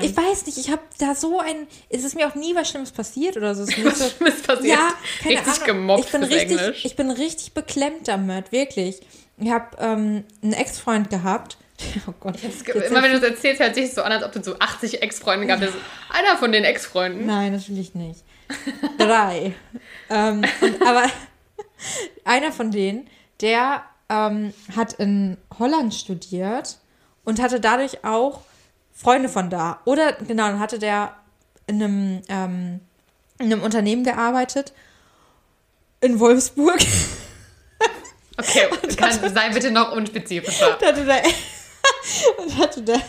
Ich weiß nicht, ich habe da so ein, es ist mir auch nie was Schlimmes passiert oder so. Es ist Was so, Schlimmes passiert? Ja, keine Richtig Ahnung. gemobbt ich bin richtig, Englisch. Ich bin richtig beklemmt damit, wirklich. Ich habe ähm, einen Ex-Freund gehabt. Oh Gott. Es gibt- Immer wenn du es erzählst, hört sich so an, als ob du so 80 Ex-Freunde gehabt hast. Einer von den Ex-Freunden. Nein, natürlich nicht. Drei. ähm, und, aber einer von denen, der ähm, hat in Holland studiert und hatte dadurch auch Freunde von da. Oder genau, dann hatte der in einem, ähm, in einem Unternehmen gearbeitet in Wolfsburg. Okay, kann, sei bitte noch unspezifischer. Da hatte der, und hatte der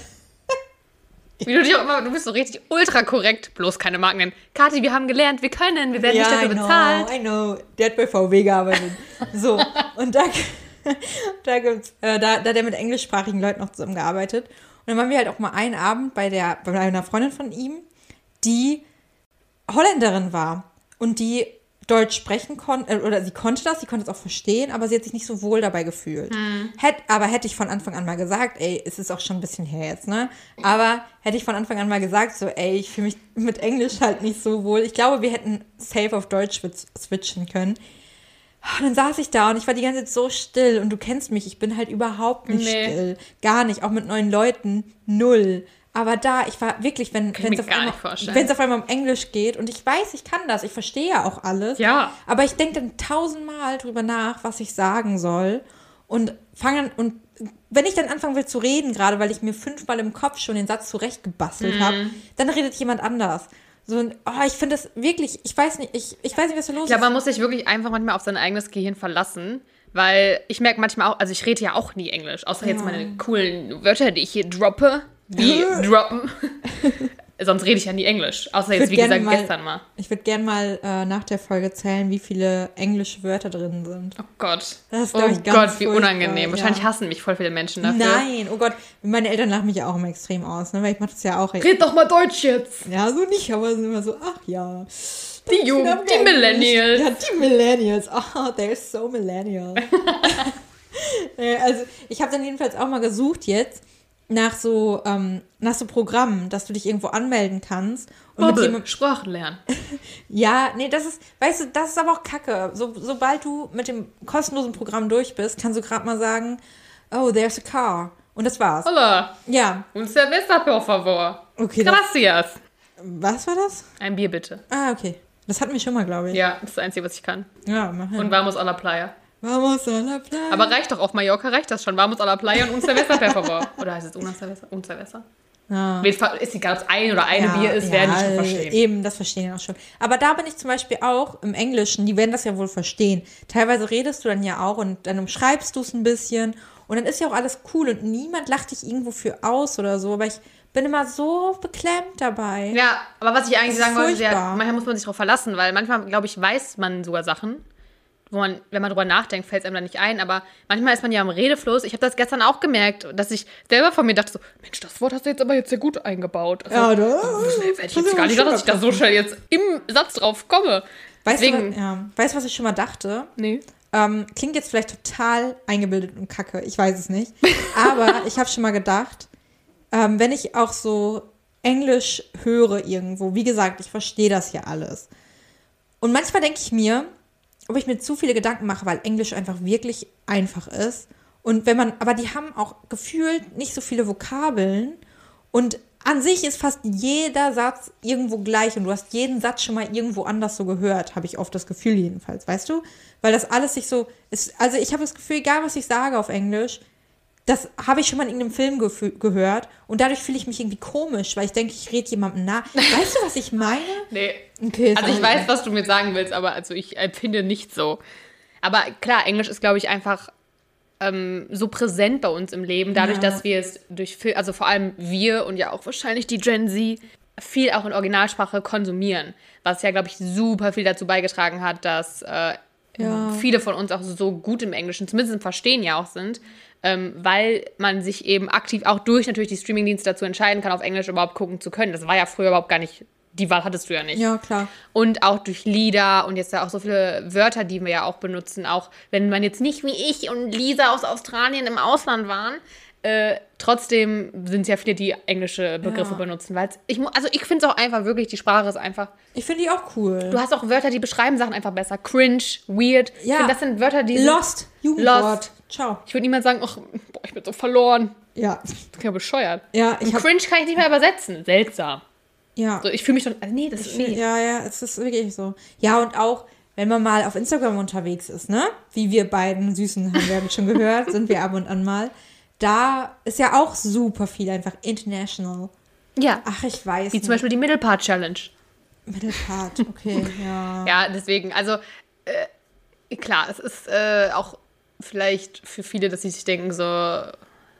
Wie du dich auch immer, du bist so richtig ultra korrekt, bloß keine Marken nennen. Kathi, wir haben gelernt, wir können, wir werden nicht dafür I know, bezahlt. I know. Der hat bei VW gearbeitet. So, und da, da, gibt's, äh, da, da hat er mit englischsprachigen Leuten noch zusammengearbeitet. Und dann waren wir halt auch mal einen Abend bei, der, bei einer Freundin von ihm, die Holländerin war und die Deutsch sprechen konnte, äh, oder sie konnte das, sie konnte es auch verstehen, aber sie hat sich nicht so wohl dabei gefühlt. Hätt, aber hätte ich von Anfang an mal gesagt, ey, es ist auch schon ein bisschen her jetzt, ne? Aber hätte ich von Anfang an mal gesagt, so, ey, ich fühle mich mit Englisch halt nicht so wohl. Ich glaube, wir hätten safe auf Deutsch switch- switchen können. Und dann saß ich da und ich war die ganze Zeit so still und du kennst mich, ich bin halt überhaupt nicht Nee. still. Gar nicht, auch mit neuen Leuten, null. Aber da, ich war wirklich, wenn es auf, einmal- auf einmal um Englisch geht und ich weiß, ich kann das, ich verstehe ja auch alles. Ja. Aber ich denke dann tausendmal drüber nach, was ich sagen soll und fange an und wenn ich dann anfangen will zu reden, gerade weil ich mir fünfmal im Kopf schon den Satz zurechtgebastelt Mhm. habe, dann redet jemand anders. So, und, oh, ich finde das wirklich, ich weiß nicht, ich, ich weiß nicht, was da los Ich ist. man muss sich wirklich einfach manchmal auf sein eigenes Gehirn verlassen. Weil ich merke manchmal auch, also ich rede ja auch nie Englisch, außer jetzt meine coolen Wörter, die ich hier droppe, die droppen. Sonst rede ich ja nie Englisch. Außer jetzt, wie gesagt, mal- gestern mal. Ich würde gerne mal äh, nach der Folge zählen, wie viele englische Wörter drin sind. Oh Gott. Das ist, oh glaub ich, ganz Gott, wie unangenehm. Wahrscheinlich ja. hassen mich voll viele Menschen dafür. Nein, oh Gott, meine Eltern lachen mich ja auch immer extrem aus, ne? weil ich mache das ja auch. Red doch mal Deutsch jetzt. Ja, so nicht, aber sind immer so, ach ja. Die Jugend, die Millennials. Ja, die Millennials. Oh, they're so millennial. Äh, also, ich habe dann jedenfalls auch mal gesucht jetzt nach so, ähm, nach so Programmen, dass du dich irgendwo anmelden kannst. Und mit Bubble, jemandem, Sprachen lernen. ja, nee, das ist, weißt du, das ist aber auch kacke. So, sobald du mit dem kostenlosen Programm durch bist, kannst du gerade mal sagen, oh, there's a car. Und das war's. Hola, Ja, un cerveza, por favor. okay. Das, Gracias. was war das? Ein Bier bitte. Ah, okay. Das hatten wir schon mal, glaube ich. Ja, das ist das Einzige, was ich kann. Ja, mach hin. Und Vamos a la Playa. Vamos a la playa. Aber reicht doch, auf Mallorca reicht das schon. Vamos a la Playa und un cerveza, favor. Oder heißt es una cerveza? Un cerveza? Ja. Ist egal, ob es ein oder eine Ja, Bier ist, ja, werden die schon verstehen. Eben, das verstehen die auch schon. Aber da bin ich zum Beispiel auch im Englischen, die werden das ja wohl verstehen. Teilweise redest du dann ja auch und dann umschreibst du es ein bisschen und dann ist ja auch alles cool und niemand lacht dich irgendwo für aus oder so. Aber ich bin immer so beklemmt dabei. Ja, aber was ich eigentlich Das sagen wollte, ja, manchmal muss man sich darauf verlassen, weil manchmal, glaube ich, weiß man sogar Sachen, wo man, wenn man drüber nachdenkt, fällt es einem dann nicht ein. Aber manchmal ist man ja im Redefluss. Ich habe das gestern auch gemerkt, dass ich selber von mir dachte so, Mensch, das Wort hast du jetzt aber jetzt sehr gut eingebaut. Also, Ja, da- hätte ich jetzt gar nicht gedacht, dass ich da so schnell jetzt im Satz drauf komme. Weißt, Deswegen, du, was- ja. weißt was ich schon mal dachte? nee. Ähm, klingt jetzt vielleicht total eingebildet und kacke, ich weiß es nicht. Aber ich habe schon mal gedacht, ähm, wenn ich auch so Englisch höre irgendwo, wie gesagt, ich verstehe das ja alles. Und manchmal denke ich mir, ob ich mir zu viele Gedanken mache, weil Englisch einfach wirklich einfach ist. Und wenn man, aber die haben auch gefühlt nicht so viele Vokabeln. Und an sich ist fast jeder Satz irgendwo gleich und du hast jeden Satz schon mal irgendwo anders so gehört, habe ich oft das Gefühl jedenfalls, weißt du? Weil das alles sich so ist, also ich habe das Gefühl, egal was ich sage auf Englisch, das habe ich schon mal in irgendeinem Film gehört und dadurch fühle ich mich irgendwie komisch, weil ich denke, ich rede jemandem nach. Weißt du, was ich meine? Nee. Okay, also ich weiß, was du mir sagen willst, aber also ich empfinde nicht so. Aber klar, Englisch ist, glaube ich, einfach ähm, so präsent bei uns im Leben, dadurch, ja. dass wir es durch Film, also vor allem wir und ja auch wahrscheinlich die Gen Z, viel auch in Originalsprache konsumieren. Was ja, glaube ich, super viel dazu beigetragen hat, dass äh, ja. viele von uns auch so gut im Englischen, zumindest im Verstehen ja auch sind, ähm, weil man sich eben aktiv auch durch natürlich die Streamingdienste dazu entscheiden kann, auf Englisch überhaupt gucken zu können. Das war ja früher überhaupt gar nicht die Wahl hattest du ja nicht. Ja, klar. Und auch durch Lieder und jetzt ja auch so viele Wörter, die wir ja auch benutzen, auch wenn man jetzt nicht wie ich und Lisa aus Australien im Ausland waren, äh, trotzdem sind es ja viele, die englische Begriffe ja. benutzen, weil ich also ich finde es auch einfach wirklich, die Sprache ist einfach. Ich finde die auch cool. Du hast auch Wörter, die beschreiben Sachen einfach besser. Cringe, weird. Ja. Find, das sind Wörter, die Lost, Jugendwort. Lost. Ciao. Ich würde niemals sagen, ach, boah, ich bin so verloren. Ja. Das ist ja bescheuert. Ja, ich und Cringe kann ich nicht mehr übersetzen. Seltsam. Ja. So, ich fühle mich schon, also nee, das ist nee. Ja, ja, es ist wirklich so. Ja, und auch, wenn man mal auf Instagram unterwegs ist, ne? Wie wir beiden Süßen haben wir schon gehört, sind wir ab und an mal. Da ist ja auch super viel einfach international. Ja. Ach, ich weiß. Wie nicht. zum Beispiel die Middle Part Challenge. Middle Part, okay, ja. ja, deswegen, also äh, klar, es ist äh, auch vielleicht für viele, dass sie sich denken, so,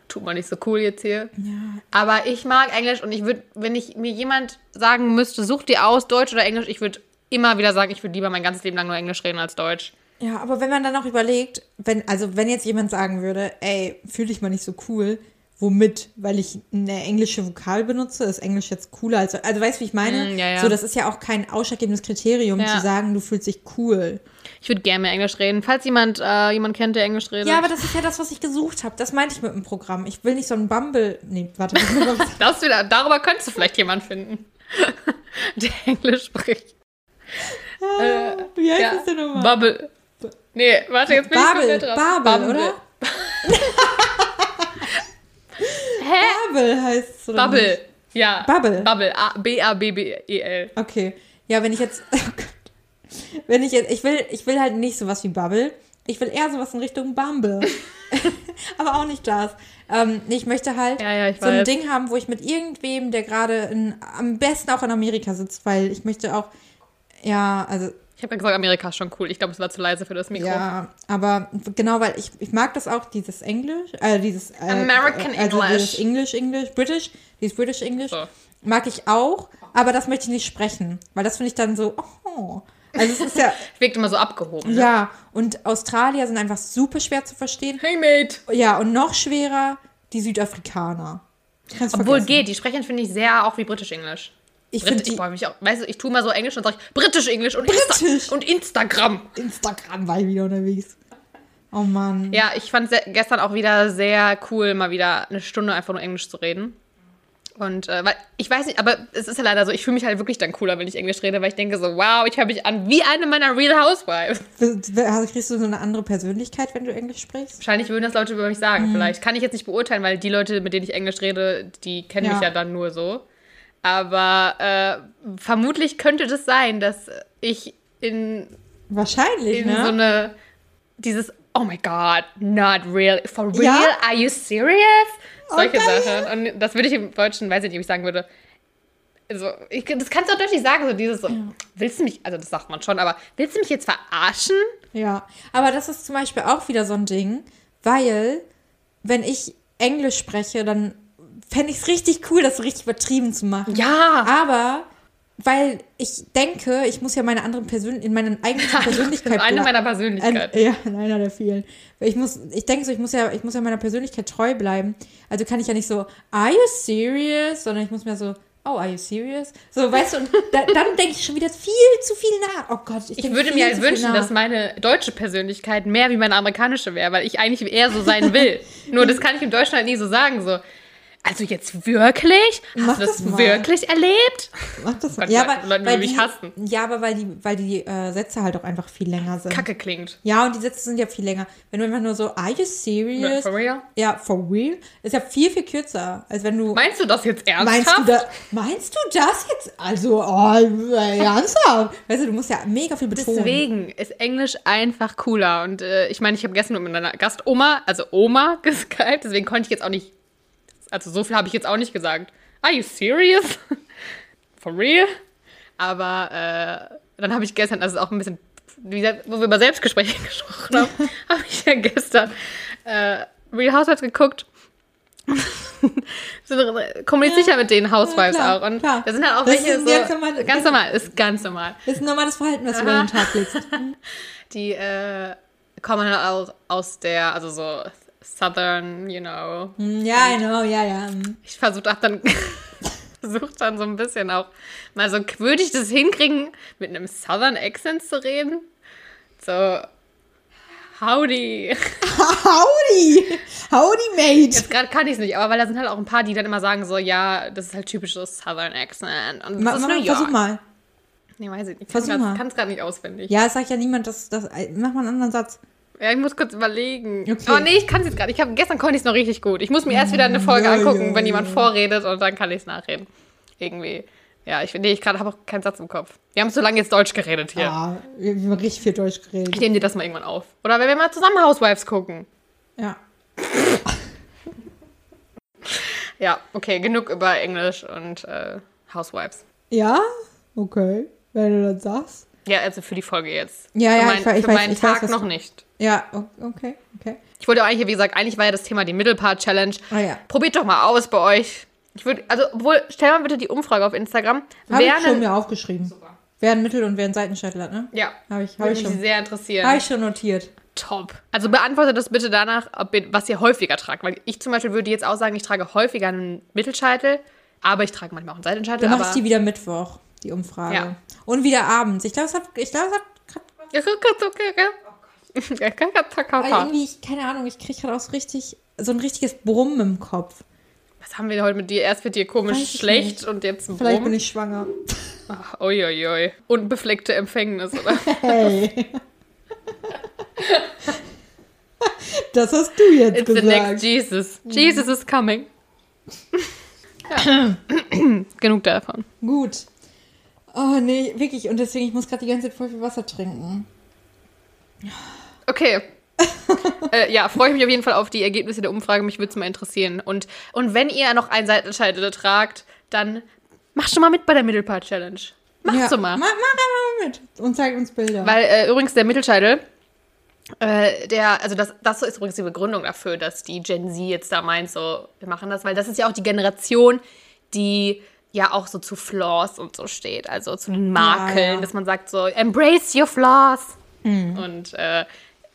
tut man nicht so cool jetzt hier. Ja. Aber ich mag Englisch und ich würde, wenn ich mir jemand sagen müsste, such dir aus, Deutsch oder Englisch, ich würde immer wieder sagen, ich würde lieber mein ganzes Leben lang nur Englisch reden als Deutsch. Ja, aber wenn man dann auch überlegt, wenn, also wenn jetzt jemand sagen würde, ey, fühl dich mal nicht so cool, womit? Weil ich eine englische Vokal benutze, ist Englisch jetzt cooler als, also weißt du, wie ich meine? Mm, ja, ja. So, das ist ja auch kein ausschlaggebendes Kriterium, ja. zu sagen, du fühlst dich cool. Ich würde gerne mehr Englisch reden. Falls jemand äh, jemand kennt, der Englisch redet. Ja, aber das ist ja das, was ich gesucht habe. Das meinte ich mit dem Programm. Ich will nicht so ein Bumble. Nee, warte. das wieder, darüber könntest du vielleicht jemanden finden, der Englisch spricht. Ah, äh, wie heißt ja. das denn nochmal? Bubble. Nee, warte, jetzt bin Babel, ich komplett raus. Babel, Bubble. oder? Hä? Babel heißt es, oder? Bubble. Nicht? Ja. Bubble. Bubble. B-A-B-B-E-L. Okay. Ja, wenn ich jetzt. Oh wenn ich jetzt. Ich will, ich will halt nicht sowas wie Bubble. Ich will eher sowas in Richtung Bumble. Aber auch nicht das. Ähm, ich möchte halt ja, ja, ich so ein Ding haben, wo ich mit irgendwem, der gerade am besten auch in Amerika sitzt, weil ich möchte auch. Ja, also ich habe ja gesagt, Amerika ist schon cool. Ich glaube, es war zu leise für das Mikro. Ja, aber genau, weil ich, ich mag das auch, dieses Englisch, äh, dieses äh, American also English. Dieses English, English, British, dieses British English so. mag ich auch, aber das möchte ich nicht sprechen, weil das finde ich dann so, oh. Also es ist ja. Wirkt immer so abgehoben. Ne? Ja, und Australier sind einfach super schwer zu verstehen. Hey, mate. Ja, und noch schwerer die Südafrikaner. Obwohl vergessen. geht, die sprechen, finde ich, sehr auch wie British English. Ich finde ich, mich auch, weißt du, ich tue mal so Englisch und sage Britisch Englisch und, Britisch. Insta und Instagram. Instagram war ich wieder unterwegs. Oh Mann. Ja, ich fand es gestern auch wieder sehr cool, mal wieder eine Stunde einfach nur Englisch zu reden. Und äh, weil ich weiß nicht, aber es ist ja leider so, ich fühle mich halt wirklich dann cooler, wenn ich Englisch rede, weil ich denke so, wow, ich höre mich an wie eine meiner Real Housewives. Also kriegst du so eine andere Persönlichkeit, wenn du Englisch sprichst? Wahrscheinlich würden das Leute über mich sagen, mhm. vielleicht. Kann ich jetzt nicht beurteilen, weil die Leute, mit denen ich Englisch rede, die kennen ja. mich ja dann nur so. Aber äh, vermutlich könnte das sein, dass ich in. Wahrscheinlich, in ne? so eine. Dieses, oh my God, not real. For real? Ja? Are you serious? Solche okay. Sachen. Und das würde ich im Deutschen, weiß ich nicht, ob ich sagen würde. Also, ich, das kannst du auch deutlich sagen, so dieses, ja. willst du mich, also das sagt man schon, aber willst du mich jetzt verarschen? Ja, aber das ist zum Beispiel auch wieder so ein Ding, weil, wenn ich Englisch spreche, dann fände ich es richtig cool, das so richtig übertrieben zu machen. Ja. Aber weil ich denke, ich muss ja meine anderen Persön in meiner eigenen Persönlichkeit eine meiner Persönlichkeiten. Ein, ja, in einer der vielen. Ich muss, ich denke so, ich muss ja, ich muss ja meiner Persönlichkeit treu bleiben. Also kann ich ja nicht so, are you serious? Sondern ich muss mir so, oh, are you serious? So, weißt du, und da, dann denke ich schon wieder viel zu viel nach. Oh Gott, ich, ich würde mir halt wünschen, dass meine deutsche Persönlichkeit mehr wie meine amerikanische wäre, weil ich eigentlich eher so sein will. Nur das kann ich im Deutschen halt nie so sagen, so Also jetzt wirklich? Hast Mach du das, das mal. wirklich erlebt? Mach das mal. Gott, Ja, Leute- aber, Leute, die weil mich die, hassen. ja, aber weil die, weil die äh, Sätze halt auch einfach viel länger sind. Kacke klingt. Ja, und die Sätze sind ja viel länger. Wenn du einfach nur so, are you serious? For real? Ja, for real? Ist ja viel, viel kürzer, als wenn du. Meinst du das jetzt ernsthaft? Meinst du, da, meinst du das jetzt? Also, oh, äh, ernsthaft? Weißt du, du musst ja mega viel betonen. Deswegen ist Englisch einfach cooler. Und äh, ich meine, ich habe gestern mit meiner Gastoma, also Oma, geskypt, deswegen konnte ich jetzt auch nicht. Also so viel habe ich jetzt auch nicht gesagt. Are you serious? For real? Aber äh, dann habe ich gestern, also auch ein bisschen, wo wir über Selbstgespräche gesprochen haben, habe ich ja gestern äh, Real Housewives geguckt. Sind- Kommuniziere sicher mit den Housewives Ja, klar, auch. Und klar. da sind halt auch Das welche ist so. ganz normal- ganz normal, ist ganz normal. Das ist ein normales Verhalten, was du über den Tag legst. Die äh, kommen halt auch aus der, also so Southern, you know. Hm, Ja, genau, ja, ja. hm. Ich versuche dann, versuch dann so ein bisschen auch mal so, würde ich das hinkriegen, mit einem Southern Accent zu reden? So, howdy. Howdy! Howdy, mate! Jetzt gerade kann ich es nicht, aber weil da sind halt auch ein paar, die dann immer sagen so, ja, das ist halt typisches Southern Accent. Und das Ma, New York. versuch mal. Nee, weiß ich nicht. Versuch mal. Ich kann es gerade nicht auswendig. Ja, es sagt ja niemand, dass das. Mach mal einen anderen Satz. Ja, ich muss kurz überlegen. Okay. Aber nee, ich kann es jetzt gerade. Ich hab, gestern konnte ich es noch richtig gut. Ich muss mir erst wieder eine Folge Ja, angucken, ja, wenn jemand vorredet und dann kann ich es nachreden. Irgendwie. Ja, ich, nee, ich gerade habe auch keinen Satz im Kopf. Wir haben so lange jetzt Deutsch geredet hier. Ja, wir wir haben richtig viel Deutsch Ich geredet. nehme dir das mal irgendwann auf. Oder wenn wir mal zusammen Housewives gucken. Ja. Ja, okay, genug über Englisch und äh, Housewives. Ja? Okay. Wenn du das sagst. Ja, also für die Folge jetzt. Ja, für ja, mein, ich weiß- für meinen ich weiß, Tag noch du- nicht. Ja, okay, okay. Ich wollte eigentlich, wie gesagt, eigentlich war ja das Thema die Middlepart-Challenge. Ah ja. Probiert doch mal aus bei euch. Ich würde, also, obwohl, stell mal bitte die Umfrage auf Instagram. Habe ich schon mir aufgeschrieben. Wer ein Mittel- und wer ein Seitenscheitel hat, ne? Ja. Habe ich, hab Würde ich mich schon. sehr interessieren. Habe ich schon notiert. Top. Also beantwortet das bitte danach, ob was ihr häufiger tragt. Weil ich zum Beispiel würde jetzt auch sagen, ich trage häufiger einen Mittelscheitel, aber ich trage manchmal auch einen Seitenscheitel. Dann mache aber ich die wieder Mittwoch, die Umfrage. Ja. Und wieder abends. Ich glaube, es hat, ich glaube, es hat weil irgendwie, ich, keine Ahnung, ich kriege gerade auch so richtig, so ein richtiges Brummen im Kopf. Was haben wir heute mit dir? Erst wird dir komisch schlecht nicht. und jetzt ein Vielleicht Brumm. bin ich schwanger. Ach, Uiuiui. Und befleckte Empfängnis, oder? Hey. das hast du jetzt It's the next gesagt. Jesus. Jesus is coming. Ja. Genug davon. Gut. Oh nee, wirklich. Und deswegen, ich muss gerade die ganze Zeit voll viel Wasser trinken. Okay. äh, ja, freue ich mich auf jeden Fall auf die Ergebnisse der Umfrage. Mich würde es mal interessieren. Und, und wenn ihr noch einen Seitenscheitel tragt, dann macht schon mal mit bei der Mittelpart Challenge. Macht ja, so mal. Mach, mach einfach mal mit und zeig uns Bilder. Weil äh, übrigens der Mittelscheitel, äh, der, also das, das ist übrigens die Begründung dafür, dass die Gen Z jetzt da meint, so, wir machen das, weil das ist ja auch die Generation, die ja auch so zu Flaws und so steht, also zu den Makeln, Ja, ja. dass man sagt so, embrace your flaws. Und äh,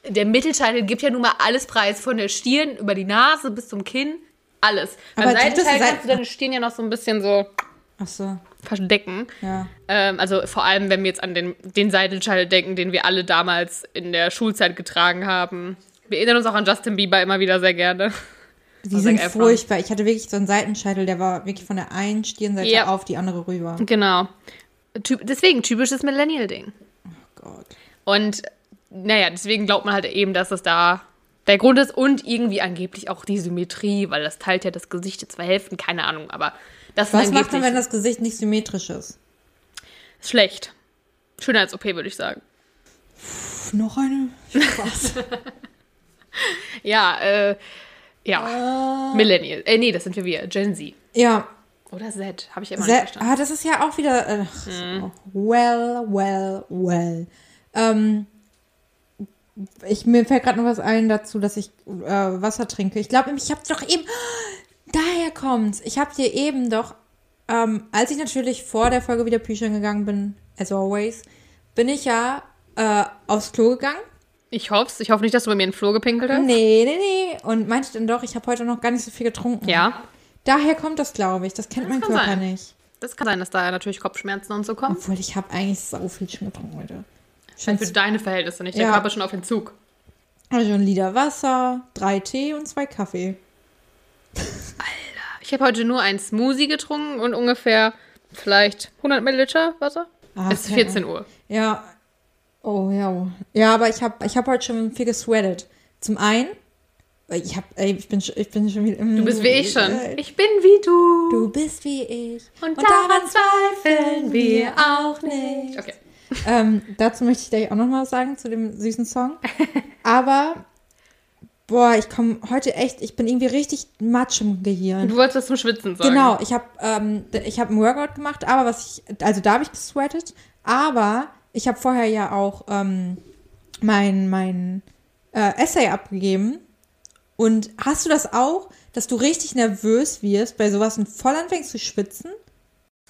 der Mittelscheitel gibt ja nun mal alles preis, von der Stirn über die Nase bis zum Kinn, alles. Beim Aber tut das Seitenscheitel Seiten- kannst du deine Stirn ja noch so ein bisschen so so, verdecken. ja. Ähm, also vor allem, wenn wir jetzt an den, den Seitenscheitel denken, den wir alle damals in der Schulzeit getragen haben. Wir erinnern uns auch an Justin Bieber immer wieder sehr gerne. Die sind furchtbar. Ich hatte wirklich so einen Seitenscheitel, der war wirklich von der einen Stirnseite Ja. auf die andere rüber. Genau. Deswegen typisches Millennial-Ding. Gott. Und naja, deswegen glaubt man halt eben, dass es da der Grund ist und irgendwie angeblich auch die Symmetrie, weil das teilt ja das Gesicht in zwei Hälften, keine Ahnung, aber das ist Was macht man, wenn das Gesicht nicht symmetrisch ist? schlecht. Schönheits-OP, würde ich sagen. Pff, noch eine? Spaß. Ja, äh, ja. Millennial. Äh, nee, das sind wir wir. Gen Z. ja, Oder Z, habe ich immer sehr, nicht verstanden. ah, das ist ja auch wieder. Äh, so. Well, well, well. Ähm, ich, mir fällt gerade noch was ein dazu, dass ich äh, Wasser trinke. Ich glaube, ich habe doch eben. Daher kommt's. Ich habe dir eben doch, ähm, als ich natürlich vor der Folge wieder Büchern gegangen bin, as always, bin ich ja äh, aufs Klo gegangen. Ich hoffe Ich hoffe nicht, dass du bei mir in den Flur gepinkelt hast. Nee, nee, nee. Und meinte dann doch, ich habe heute noch gar nicht so viel getrunken. Ja. Daher kommt das, glaube ich. Das kennt mein kann Körper sein. nicht. Das kann sein, dass da natürlich Kopfschmerzen und so kommen. Obwohl, ich habe eigentlich so viel schon getrunken heute. Scheint für deine Verhältnisse nicht. Der Ja. Körper schon auf Entzug. Also ein Liter Wasser, drei Tee und zwei Kaffee. Ich habe heute nur einen Smoothie getrunken und ungefähr vielleicht 100 Milliliter Wasser. Ah, es ist okay. 14 Uhr. Ja. Oh, ja. Ja, aber ich habe ich hab heute schon viel gesweatet. Zum einen, ich, hab, ey, ich, bin, ich bin schon wieder. Du bist wie ich schon. Ich bin wie du. Du bist wie ich. Und daran zweifeln wir auch nicht. Okay. Ähm, dazu möchte ich gleich auch noch mal was sagen zu dem süßen Song. Aber, boah, ich komme heute echt, ich bin irgendwie richtig matsch im Gehirn. Du wolltest das zum Schwitzen sagen. Genau, ich habe ähm, ich hab einen Workout gemacht, aber was ich, also da habe ich gesweatet, aber ich habe vorher ja auch ähm, mein, mein äh, Essay abgegeben. Und hast du das auch, dass du richtig nervös wirst bei sowas und voll anfängst zu schwitzen?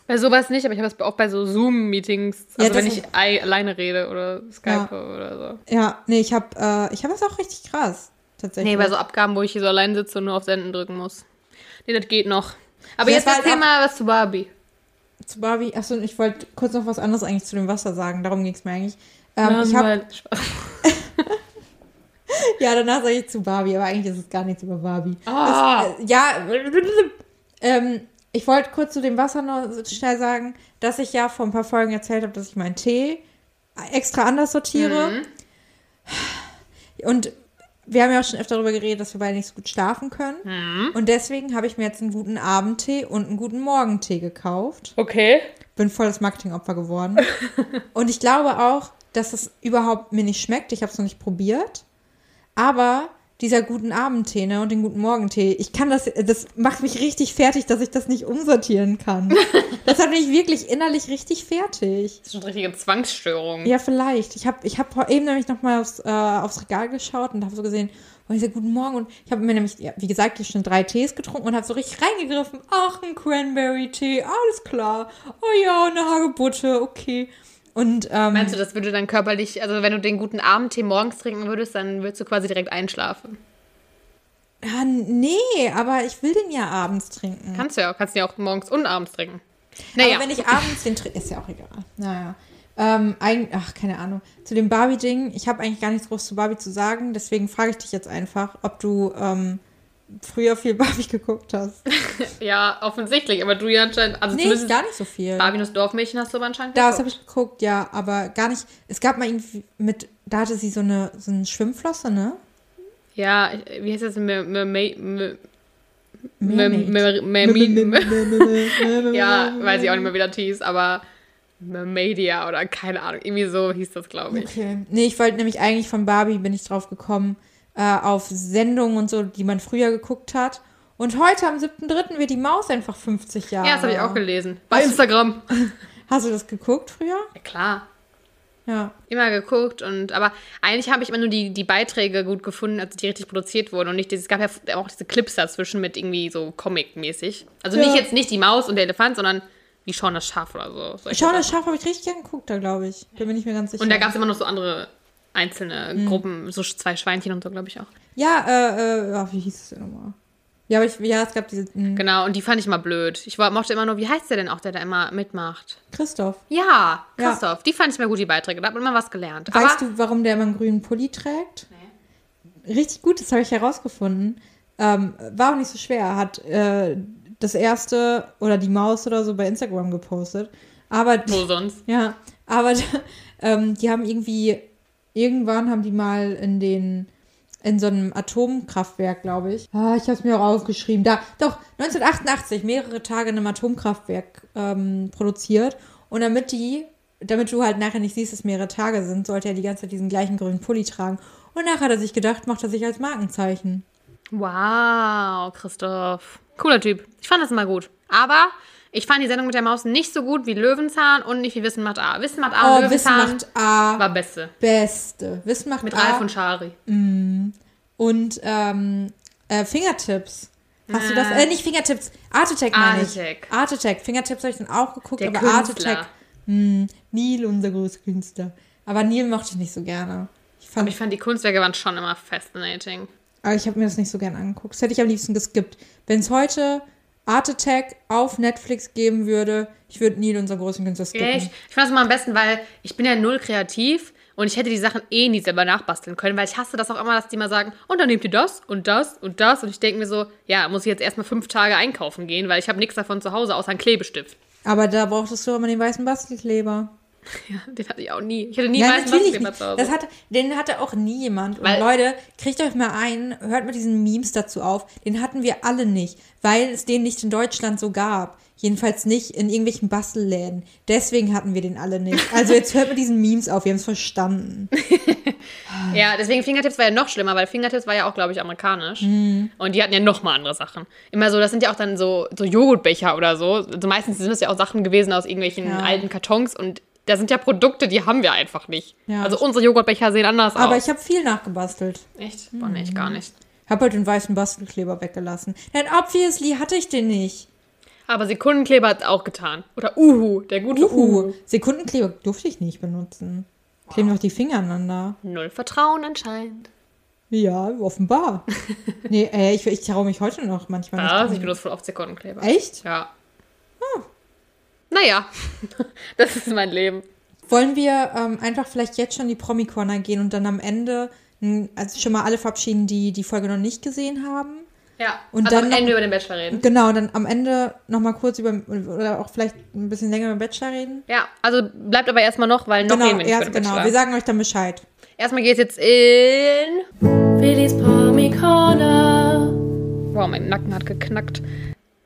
Bei sowas nicht, aber ich habe das auch bei so Zoom-Meetings, Ja, also das wenn ich alleine rede oder Skype oder so. Ja, nee, ich habe äh, ich hab das auch richtig krass, tatsächlich. Nee, bei so Abgaben, wo ich hier so allein sitze und nur auf Senden drücken muss. Nee, das geht noch. Aber Ja, jetzt erzähl halt mal was zu Barbie. Zu Barbie, achso, ich wollte kurz noch was anderes eigentlich zu dem Wasser sagen, darum ging es mir eigentlich. Ähm, ich hab, ja, danach sage ich zu Barbie, aber eigentlich ist es gar nichts über Barbie. Ah. Das, äh, ja, ähm, ich wollte kurz zu dem Wasser noch schnell sagen, dass ich ja vor ein paar Folgen erzählt habe, dass ich meinen Tee extra anders sortiere. Mhm. Und wir haben ja auch schon öfter darüber geredet, dass wir beide nicht so gut schlafen können. Mhm. Und deswegen habe ich mir jetzt einen guten Abendtee und einen guten Morgentee gekauft. Okay. Bin voll das Marketingopfer geworden. und ich glaube auch, dass es überhaupt mir nicht schmeckt. Ich habe es noch nicht probiert. Aber dieser guten Abendtee ne, und den guten Morgentee, ich kann das, das macht mich richtig fertig, dass ich das nicht umsortieren kann. das hat mich wirklich innerlich richtig fertig. Das ist schon eine richtige Zwangsstörung. Ja, vielleicht. Ich habe ich hab eben nämlich nochmal aufs, äh, aufs Regal geschaut und habe so gesehen, oh, ich sag, guten Morgen. Und ich habe mir nämlich, ja, wie gesagt, schon drei Tees getrunken und habe so richtig reingegriffen. Ach, ein Cranberry-Tee, alles klar. Oh ja, eine Hagebutte, okay. Und ähm, Meinst du, das würde dann körperlich, also wenn du den guten Abendtee morgens trinken würdest, dann würdest du quasi direkt einschlafen? ja, nee, aber ich will den ja abends trinken. Kannst du ja auch, kannst du ja auch morgens und abends trinken. Aber Naja, wenn ich abends den trinke, ist ja auch egal. Naja. Ähm, eig- ach, keine Ahnung. Zu dem Barbie-Ding, ich habe eigentlich gar nichts groß zu Barbie zu sagen, deswegen frage ich dich jetzt einfach, ob du ähm, früher viel Barbie geguckt hast. ja, offensichtlich, aber du ja anscheinend, also Nee, gar nicht so viel. Barbie und das Dorfmädchen hast du aber anscheinend Das geguckt. habe ich geguckt, ja, aber gar nicht. Es gab mal irgendwie mit, da hatte sie so eine, so eine Schwimmflosse, ne? Ja, wie heißt das? Ja, weiß ich auch nicht mehr, wie das hieß, aber Mermaidia oder keine Ahnung, irgendwie so hieß das, glaube ich. Okay. Nee, ich wollte nämlich eigentlich von Barbie, bin ich drauf gekommen, äh, auf Sendungen und so, die man früher geguckt hat. Und heute am 7.3. wird die Maus einfach 50 Jahre. Ja, das habe ich auch gelesen. Bei Hast du- Instagram. Hast du das geguckt früher? Ja, klar. Ja. Immer geguckt und aber eigentlich habe ich immer nur die, die Beiträge gut gefunden, als die richtig produziert wurden und nicht dieses, es gab ja auch diese Clips dazwischen mit irgendwie so Comic-mäßig. Also Ja. nicht jetzt nicht die Maus und der Elefant, sondern wie Shaun das Schaf oder so. Schau, das. Schaf habe ich richtig gern geguckt, da glaube ich. Bin mir nicht mehr ganz sicher. Und da gab es immer noch so andere einzelne Hm. Gruppen, so zwei Schweinchen und so, glaube ich auch. Ja, äh, äh, wie hieß es denn nochmal? Ja, aber ich, ja, es gab diese, mh, Genau, und die fand ich immer blöd. Ich mochte immer nur, wie heißt der denn auch, der da immer mitmacht? Christoph. Ja, Ja. Christoph, die fand ich immer gut, die Beiträge. Da hat man immer was gelernt. Weißt Aber du, warum der immer einen grünen Pulli trägt? Richtig gut, das habe ich herausgefunden. Ähm, war auch nicht so schwer. Hat äh, das erste oder die Maus oder so bei Instagram gepostet. Aber wo sonst? ja, aber ähm, die haben irgendwie irgendwann haben die mal in den in so einem Atomkraftwerk, glaube ich. Ah, ich habe es mir auch aufgeschrieben. Da, doch, 1988, mehrere Tage in einem Atomkraftwerk ähm, produziert. Und damit die, damit du halt nachher nicht siehst, dass mehrere Tage sind, sollte er die ganze Zeit diesen gleichen grünen Pulli tragen. Und nachher hat er sich gedacht, macht er sich als Markenzeichen. Wow, Christoph. Cooler Typ. Ich fand das immer gut. Aber ich fand die Sendung mit der Maus nicht so gut wie Löwenzahn und nicht wie Wissen macht A. Wissen macht A Oh, Wissen Löwenzahn macht A. war beste. Beste. Wissen macht Mit A. Ralf und Schari. Und ähm, äh, Fingertips. Hast du das? Äh, nicht Fingertips. Art Attack meine ich. Art Attack. Art. Fingertips habe ich dann auch geguckt, Der aber Art Künstler. Attack. Hm, Neil, unser großer Künstler. Aber Neil mochte ich nicht so gerne. Ich fand, Aber ich fand die Kunstwerke waren schon immer fascinating. aber ich habe mir das nicht so gerne angeguckt. Das hätte ich am liebsten geskippt. Wenn es heute Art Attack auf Netflix geben würde, ich würde Neil, unser großen Künstler, skippen. Echt? Ich fand das immer am besten, weil ich bin ja null kreativ Und ich hätte die Sachen eh nie selber nachbasteln können, weil ich hasse das auch immer, dass die mal sagen, und dann nehmt ihr das und das und das. Und ich denke mir so, ja, muss ich jetzt erstmal fünf Tage einkaufen gehen, weil ich habe nichts davon zu Hause, außer einen Klebestift. Aber da brauchtest du immer den weißen Bastelkleber. Ja, den hatte ich auch nie. Ich hatte nie Ja, Bastelkleber nicht. zu Hause. Das hatte, den hatte auch nie jemand. Und Weil- Leute, kriegt euch mal ein, hört mit diesen Memes dazu auf. Den hatten wir alle nicht, weil es den nicht in Deutschland so gab. Jedenfalls nicht in irgendwelchen Bastelläden. Deswegen hatten wir den alle nicht. Also jetzt hört mit diesen Memes auf, wir haben es verstanden. Ja, deswegen Fingertips war ja noch schlimmer, weil Fingertips war ja auch, glaube ich, amerikanisch. Mhm. Und die hatten ja noch mal andere Sachen. Immer so, das sind ja auch dann so, so Joghurtbecher oder so. Also meistens sind das ja auch Sachen gewesen aus irgendwelchen Ja. alten Kartons und da sind ja Produkte, die haben wir einfach nicht. Ja. Also unsere Joghurtbecher sehen anders Aber aus. ich habe viel nachgebastelt. Echt? Boah, nee, ich gar nicht. Hab halt den weißen Bastelkleber weggelassen. Denn obviously hatte ich den nicht. Aber Sekundenkleber hat auch getan. Oder Uhu, der gute Uhu. Uhu. Sekundenkleber durfte ich nicht benutzen. Kleben doch die Finger aneinander. Null Vertrauen anscheinend. Ja, offenbar. nee, ey, ich, ich traue mich heute noch manchmal Was? Ich nicht. dran. benutze voll oft Sekundenkleber. Echt? Ja. Naja, das ist mein Leben. Wollen wir ähm, einfach vielleicht jetzt schon die Promi-Corner gehen und dann am Ende also schon mal alle verabschieden, die die Folge noch nicht gesehen haben? Ja, Und also dann am noch- Ende über den Bachelor reden. Genau, dann am Ende noch mal kurz über, oder auch vielleicht ein bisschen länger über den Bachelor reden. Ja, also bleibt aber erstmal noch, weil noch genau, reden wir nicht den genau. Bachelor. Wir sagen euch dann Bescheid. Erstmal geht's jetzt in. Willis Promi Corner. Wow, mein Nacken hat geknackt.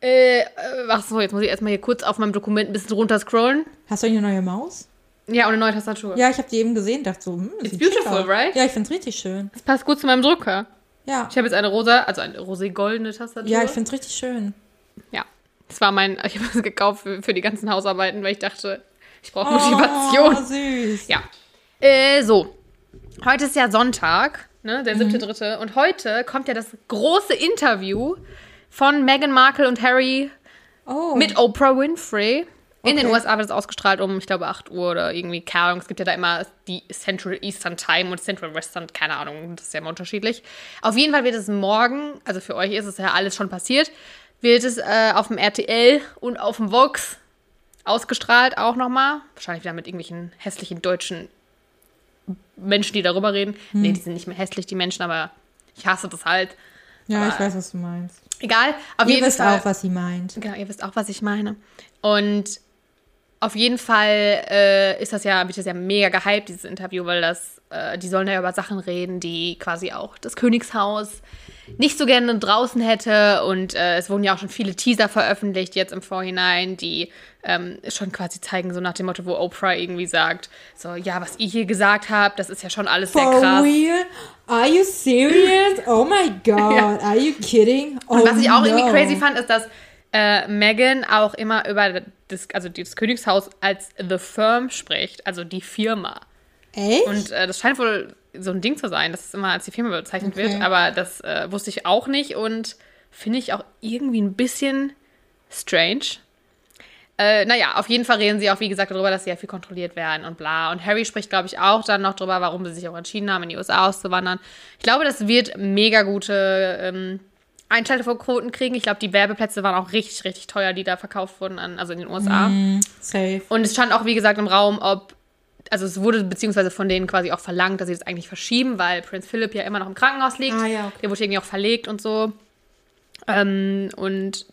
Äh, äh, ach so, jetzt muss ich erstmal hier kurz auf meinem Dokument ein bisschen runter scrollen. Hast du eine neue Maus? Ja, und eine neue Tastatur. Ja, ich habe die eben gesehen, dachte so, hm, das It's beautiful, right? Ja, ich find's richtig schön. Das passt gut zu meinem Drucker. Ja, Ich habe jetzt eine rosa, also eine rosé-goldene Tastatur. ja, ich find's richtig schön. Ja. Das war mein, ich habe es gekauft für, für die ganzen Hausarbeiten, weil ich dachte, ich brauche Motivation. Oh, süß. Ja. Äh, so. Heute ist ja Sonntag, ne, der Mhm. siebte, dritte. Und heute kommt ja das große Interview von Meghan Markle und Harry Oh, mit Oprah Winfrey. In den Okay. USA wird es ausgestrahlt um, ich glaube, 8 Uhr oder irgendwie, keine Ahnung. Es gibt ja da immer die Central Eastern Time und Central Western, keine Ahnung, das ist ja immer unterschiedlich. Auf jeden Fall wird es morgen, also für euch ist es ja alles schon passiert, wird es äh, auf dem RTL und auf dem Vox ausgestrahlt auch nochmal. Wahrscheinlich wieder mit irgendwelchen hässlichen deutschen Menschen, die darüber reden. Hm. Nee, die sind nicht mehr hässlich, die Menschen, aber ich hasse das halt. ja, ich weiß, was du meinst. Egal, auf Ihr jeden wisst Fall. auch, was sie meint. Genau, ihr wisst auch, was ich meine. Und auf jeden Fall äh, ist das ja, wird das ja mega gehypt, dieses Interview, weil das, äh, die sollen ja über Sachen reden, die quasi auch das Königshaus nicht so gerne draußen hätte. Und äh, es wurden ja auch schon viele Teaser veröffentlicht jetzt im Vorhinein, die ähm, schon quasi zeigen, so nach dem Motto, wo Oprah irgendwie sagt, so, ja, was ihr hier gesagt habt, das ist ja schon alles sehr For krass. real? Are you serious? Oh my god, are you kidding? Oh, Und was ich auch irgendwie no. crazy fand, ist, dass äh, Meghan auch immer über das, also das Königshaus als The Firm spricht, also die Firma. Echt? Und äh, das scheint wohl so ein Ding zu sein, dass es immer als die Firma bezeichnet Okay. wird, aber das äh, wusste ich auch nicht und finde ich auch irgendwie ein bisschen strange. Äh, naja, auf jeden Fall reden sie auch, wie gesagt, darüber, dass sie ja viel kontrolliert werden und bla. Und Harry spricht, glaube ich, auch dann noch darüber, warum sie sich auch entschieden haben, in die USA auszuwandern. Ich glaube, das wird mega gute ähm, Einschaltquoten kriegen. Ich glaube, die Werbeplätze waren auch richtig, richtig teuer, die da verkauft wurden, an, also in den USA. Safe. Und es stand auch, wie gesagt, im Raum, ob, also es wurde beziehungsweise von denen quasi auch verlangt, dass sie das eigentlich verschieben, weil Prinz Philip ja immer noch im Krankenhaus liegt. Ah, ja, okay. Der wurde irgendwie auch verlegt und so. Ähm, und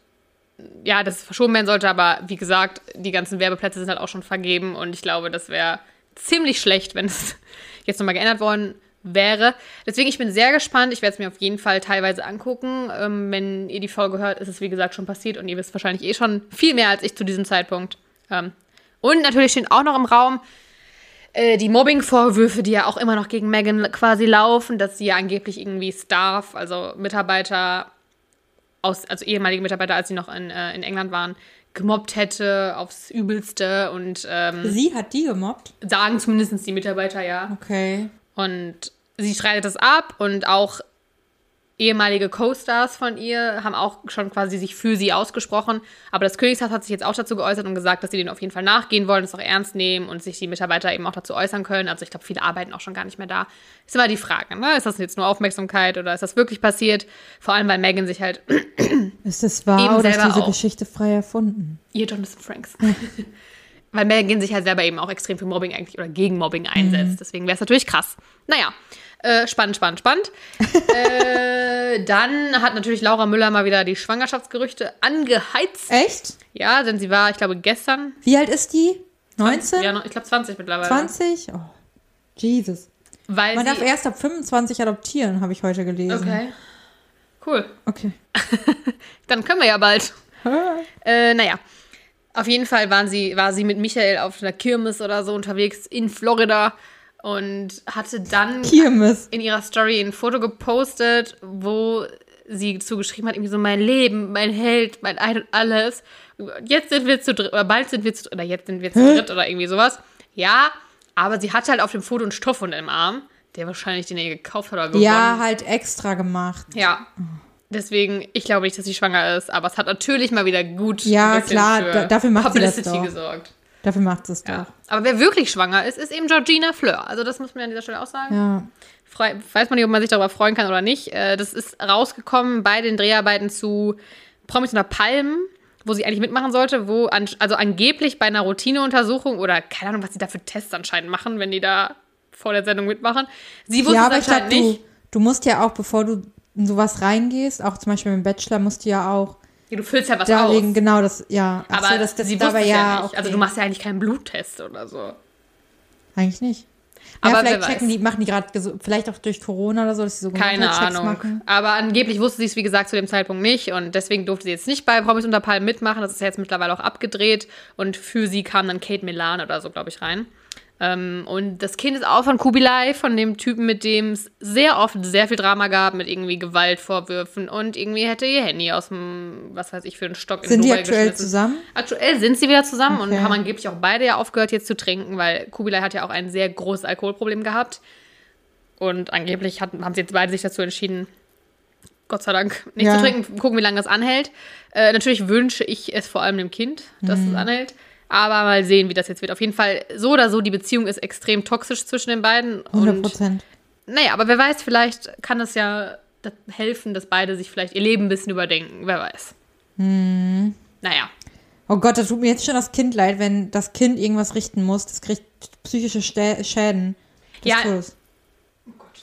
ja, dass es verschoben werden sollte, aber wie gesagt, die ganzen Werbeplätze sind halt auch schon vergeben und ich glaube, das wäre ziemlich schlecht, wenn es jetzt nochmal geändert worden wäre. Deswegen, ich bin sehr gespannt. Ich werde es mir auf jeden Fall teilweise angucken. Ähm, wenn ihr die Folge hört, ist es wie gesagt schon passiert und ihr wisst wahrscheinlich eh schon viel mehr als ich zu diesem Zeitpunkt. Ähm, und natürlich stehen auch noch im Raum äh, die Mobbing-Vorwürfe, die ja auch immer noch gegen Megan quasi laufen, dass sie ja angeblich irgendwie Staff, also Mitarbeiter aus, also ehemalige Mitarbeiter, als sie noch in, äh, in England waren, gemobbt hätte aufs Übelste und ähm, Sie hat die gemobbt? sagen zumindest die Mitarbeiter ja. Okay. Und sie streitet das ab und auch ehemalige Co-Stars von ihr haben auch schon quasi sich für sie ausgesprochen. Aber das Königshaus hat sich jetzt auch dazu geäußert und gesagt, dass sie den auf jeden Fall nachgehen wollen, das auch ernst nehmen und sich die Mitarbeiter eben auch dazu äußern können. Also ich glaube, viele arbeiten auch schon gar nicht mehr da. Ist immer die Frage, ne? Ist das jetzt nur Aufmerksamkeit oder ist das wirklich passiert? Vor allem, weil Megan sich halt Ist das wahr Eben oder ist diese auch. Geschichte frei erfunden? Ihr Jonathan Franks. weil Megan sich halt selber eben auch extrem für Mobbing eigentlich oder gegen Mobbing einsetzt. Deswegen wäre es natürlich krass. Naja, äh, spannend, spannend, spannend. äh, dann hat natürlich Laura Müller mal wieder die Schwangerschaftsgerüchte angeheizt. Echt? Ja, denn sie war, ich glaube, gestern. Wie alt ist die? 19? Ja, ich glaube 20 mittlerweile. 20? Oh, Jesus. Weil Man darf erst ab 25 adoptieren, habe ich heute gelesen. Okay. Cool. Okay. Dann können wir ja bald. Äh, naja. Auf jeden Fall waren sie, war sie mit Michael auf einer Kirmes oder so unterwegs in Florida und hatte dann Kirmes. in ihrer Story ein Foto gepostet, wo sie zugeschrieben hat, irgendwie so mein Leben, mein Held, mein Ein und alles. Jetzt sind wir zu dritt, oder bald sind wir zu oder jetzt sind wir zu dritt oder irgendwie sowas. Ja, aber sie hatte halt auf dem Foto einen Stoffhund im Arm, der wahrscheinlich den ihr gekauft hat oder gewonnen. Ja, halt extra gemacht. Ja. Deswegen, ich glaube nicht, dass sie schwanger ist, aber es hat natürlich mal wieder gut Ja, klar, da- dafür macht sie das Publicity doch. gesorgt. Dafür macht es Ja. doch. Aber wer wirklich schwanger ist, ist eben Georgina Fleur. Also das muss man an dieser Stelle auch sagen. Ja. Frei, weiß man nicht, ob man sich darüber freuen kann oder nicht. Äh, Das ist rausgekommen bei den Dreharbeiten zu Promis unter Palmen, wo sie eigentlich mitmachen sollte, wo an, also angeblich bei einer Routineuntersuchung oder keine Ahnung, was sie da für Tests anscheinend machen, wenn die da vor der Sendung mitmachen. Sie wusste Ja, es aber ich glaube, anscheinend du, nicht. du musst ja auch, bevor du in sowas reingehst, auch zum Beispiel im Bachelor, musst du ja auch Ja, du füllst ja was darlegen, aus. genau das, ja. Ach Aber so, das, das sie dabei ja, ja, nicht. okay. Also du machst ja eigentlich keinen Bluttest oder so. Eigentlich nicht. Aber ja, wer vielleicht checken die, machen die gerade, vielleicht auch durch Corona oder so, dass sie so Keine Ahnung. machen. Aber angeblich wusste sie es, wie gesagt, zu dem Zeitpunkt nicht. Und deswegen durfte sie jetzt nicht bei Promis unter Palmen mitmachen. Das ist ja jetzt mittlerweile auch abgedreht. Und für sie kam dann Kate Milan oder so, glaube ich, rein. Ähm, und das Kind ist auch von Kubilai, von dem Typen, mit dem es sehr oft sehr viel Drama gab, mit irgendwie Gewaltvorwürfen. Und irgendwie hätte ihr Handy aus dem, was weiß ich, für einen Stock in Sind die aktuell zusammen? Aktuell sind sie wieder zusammen und Okay. haben angeblich auch beide ja aufgehört, jetzt zu trinken, weil Kubilai hat ja auch ein sehr großes Alkoholproblem gehabt. Und angeblich hat, haben sie jetzt beide sich dazu entschieden, Gott sei Dank, nicht Ja. zu trinken. Gucken, wie lange das anhält. Äh, natürlich wünsche ich es vor allem dem Kind, dass Mhm. es anhält. Aber mal sehen, wie das jetzt wird. Auf jeden Fall, so oder so, die Beziehung ist extrem toxisch zwischen den beiden. 100 Und Prozent. naja, aber wer weiß, vielleicht kann es ja helfen, dass beide sich vielleicht ihr Leben ein bisschen überdenken. Wer weiß. Mhm. Naja. Oh Gott, das tut mir jetzt schon das Kind leid, wenn das Kind irgendwas richten muss. Das kriegt psychische Stä Schäden. des Ja. Todes.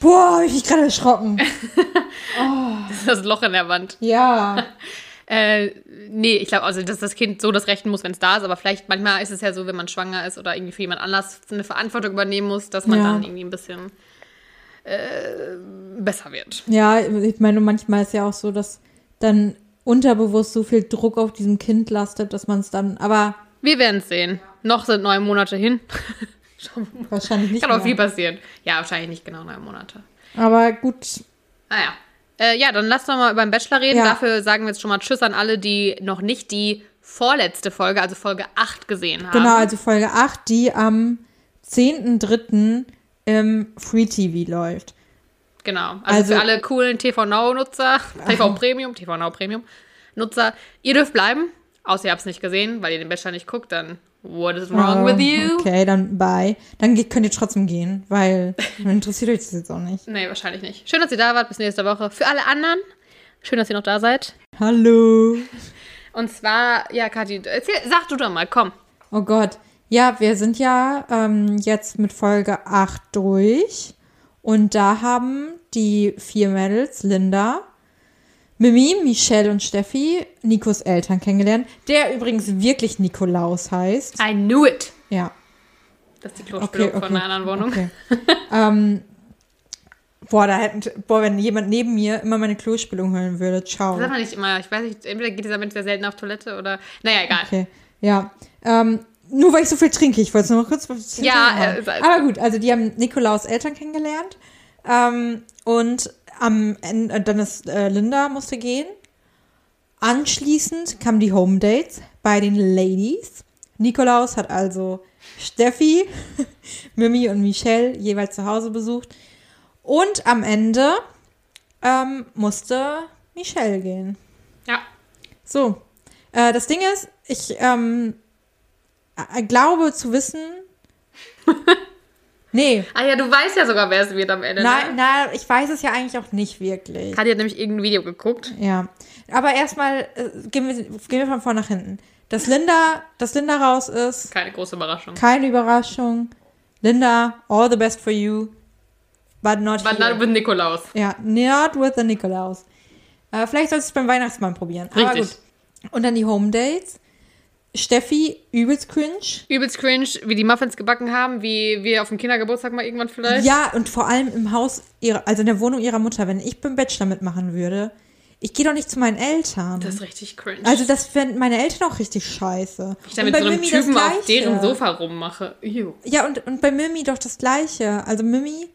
Boah, hab ich mich gerade erschrocken. Das ist das Loch in der Wand. ja. Äh, nee, ich glaube, also, dass das Kind so das Rechten muss, wenn es da ist, aber vielleicht manchmal ist es ja so, wenn man schwanger ist oder irgendwie für jemand anders eine Verantwortung übernehmen muss, dass man Ja. dann irgendwie ein bisschen äh, besser wird. Ja, ich meine, manchmal ist ja auch so, dass dann unterbewusst so viel Druck auf diesem Kind lastet, dass man es dann, aber Wir werden es sehen. Noch sind neun Monate hin. wahrscheinlich nicht Kann auch mehr. viel passieren. Ja, wahrscheinlich nicht genau neun Monate. Aber gut, Naja. Äh, ja, dann lass doch mal über den Bachelor reden. Ja. Dafür sagen wir jetzt schon mal Tschüss an alle, die noch nicht die vorletzte Folge, also Folge 8 gesehen haben. genau, also Folge 8, die am 10.3. im Free TV läuft. Genau. Also, Also- für alle coolen TV Now-Nutzer, TV Premium, TV Now Premium Nutzer, ihr dürft bleiben, außer ihr habt es nicht gesehen, weil ihr den Bachelor nicht guckt, dann what is wrong Oh, with you? Okay, dann bye. Dann könnt ihr trotzdem gehen, weil dann interessiert euch das jetzt auch nicht. Nee, wahrscheinlich nicht. Schön, dass ihr da wart. Bis nächste Woche. Für alle anderen, schön, dass ihr noch da seid. Hallo. Und zwar, ja, Kathi, erzähl, sag du doch mal, komm. Oh Gott. Ja, wir sind ja ähm, jetzt mit Folge 8 durch. Und da haben die vier Mädels, Linda, Mimi, Michelle und Steffi, Nikos Eltern kennengelernt, der übrigens wirklich Nikolaus heißt. I knew it. Ja. Das ist die Klospülung Okay, okay. von einer anderen Wohnung. Okay. ähm, boah, da hätten, boah, wenn jemand neben mir immer meine Klospülung hören würde, ciao. Das sagt man nicht immer. Ich weiß nicht, entweder geht dieser Mensch sehr selten auf Toilette oder. Naja, egal. Okay, ja. Ähm, nur weil ich so viel trinke, ich wollte es nur kurz Ja, äh, aber gut, also die haben Nikolaus Eltern kennengelernt ähm, und am Ende, dann ist äh, Linda musste gehen. Anschließend kamen die Home Dates bei den Ladies. Nikolaus hat also Steffi, Mimi und Michelle jeweils zu Hause besucht. Und am Ende ähm, musste Michelle gehen. Ja. So, äh, das Ding ist, ich ähm, äh, glaube zu wissen. nee, Ah ja, du weißt ja sogar, wer es wird am Ende. nein, Ne? nein, ich weiß es ja eigentlich auch nicht wirklich. Hat nämlich irgendein Video geguckt. Ja, aber erstmal äh, gehen, wir, gehen wir von vorne nach hinten. dass Linda, dass Linda raus ist. Keine große Überraschung. Keine Überraschung. Linda, all the best for you. But not But here. not with Nikolaus. Ja, not with the Nikolaus. Äh, vielleicht sollst du es beim Weihnachtsmann probieren. Aber Richtig. gut. Und dann die Home Dates. Steffi, übelst cringe. Übelst cringe, wie die Muffins gebacken haben, wie wir auf dem Kindergeburtstag mal irgendwann vielleicht. Ja, und vor allem im Haus, ihrer, also in der Wohnung ihrer Mutter, wenn ich beim Bachelor mitmachen würde, ich gehe doch nicht zu meinen Eltern. Das ist richtig cringe. also das fänden meine Eltern auch richtig scheiße. ich da Und mit so einem Mimi Typen auf deren Sofa rummache. Ew. Ja, und, und bei Mimi doch das Gleiche. Also Mimi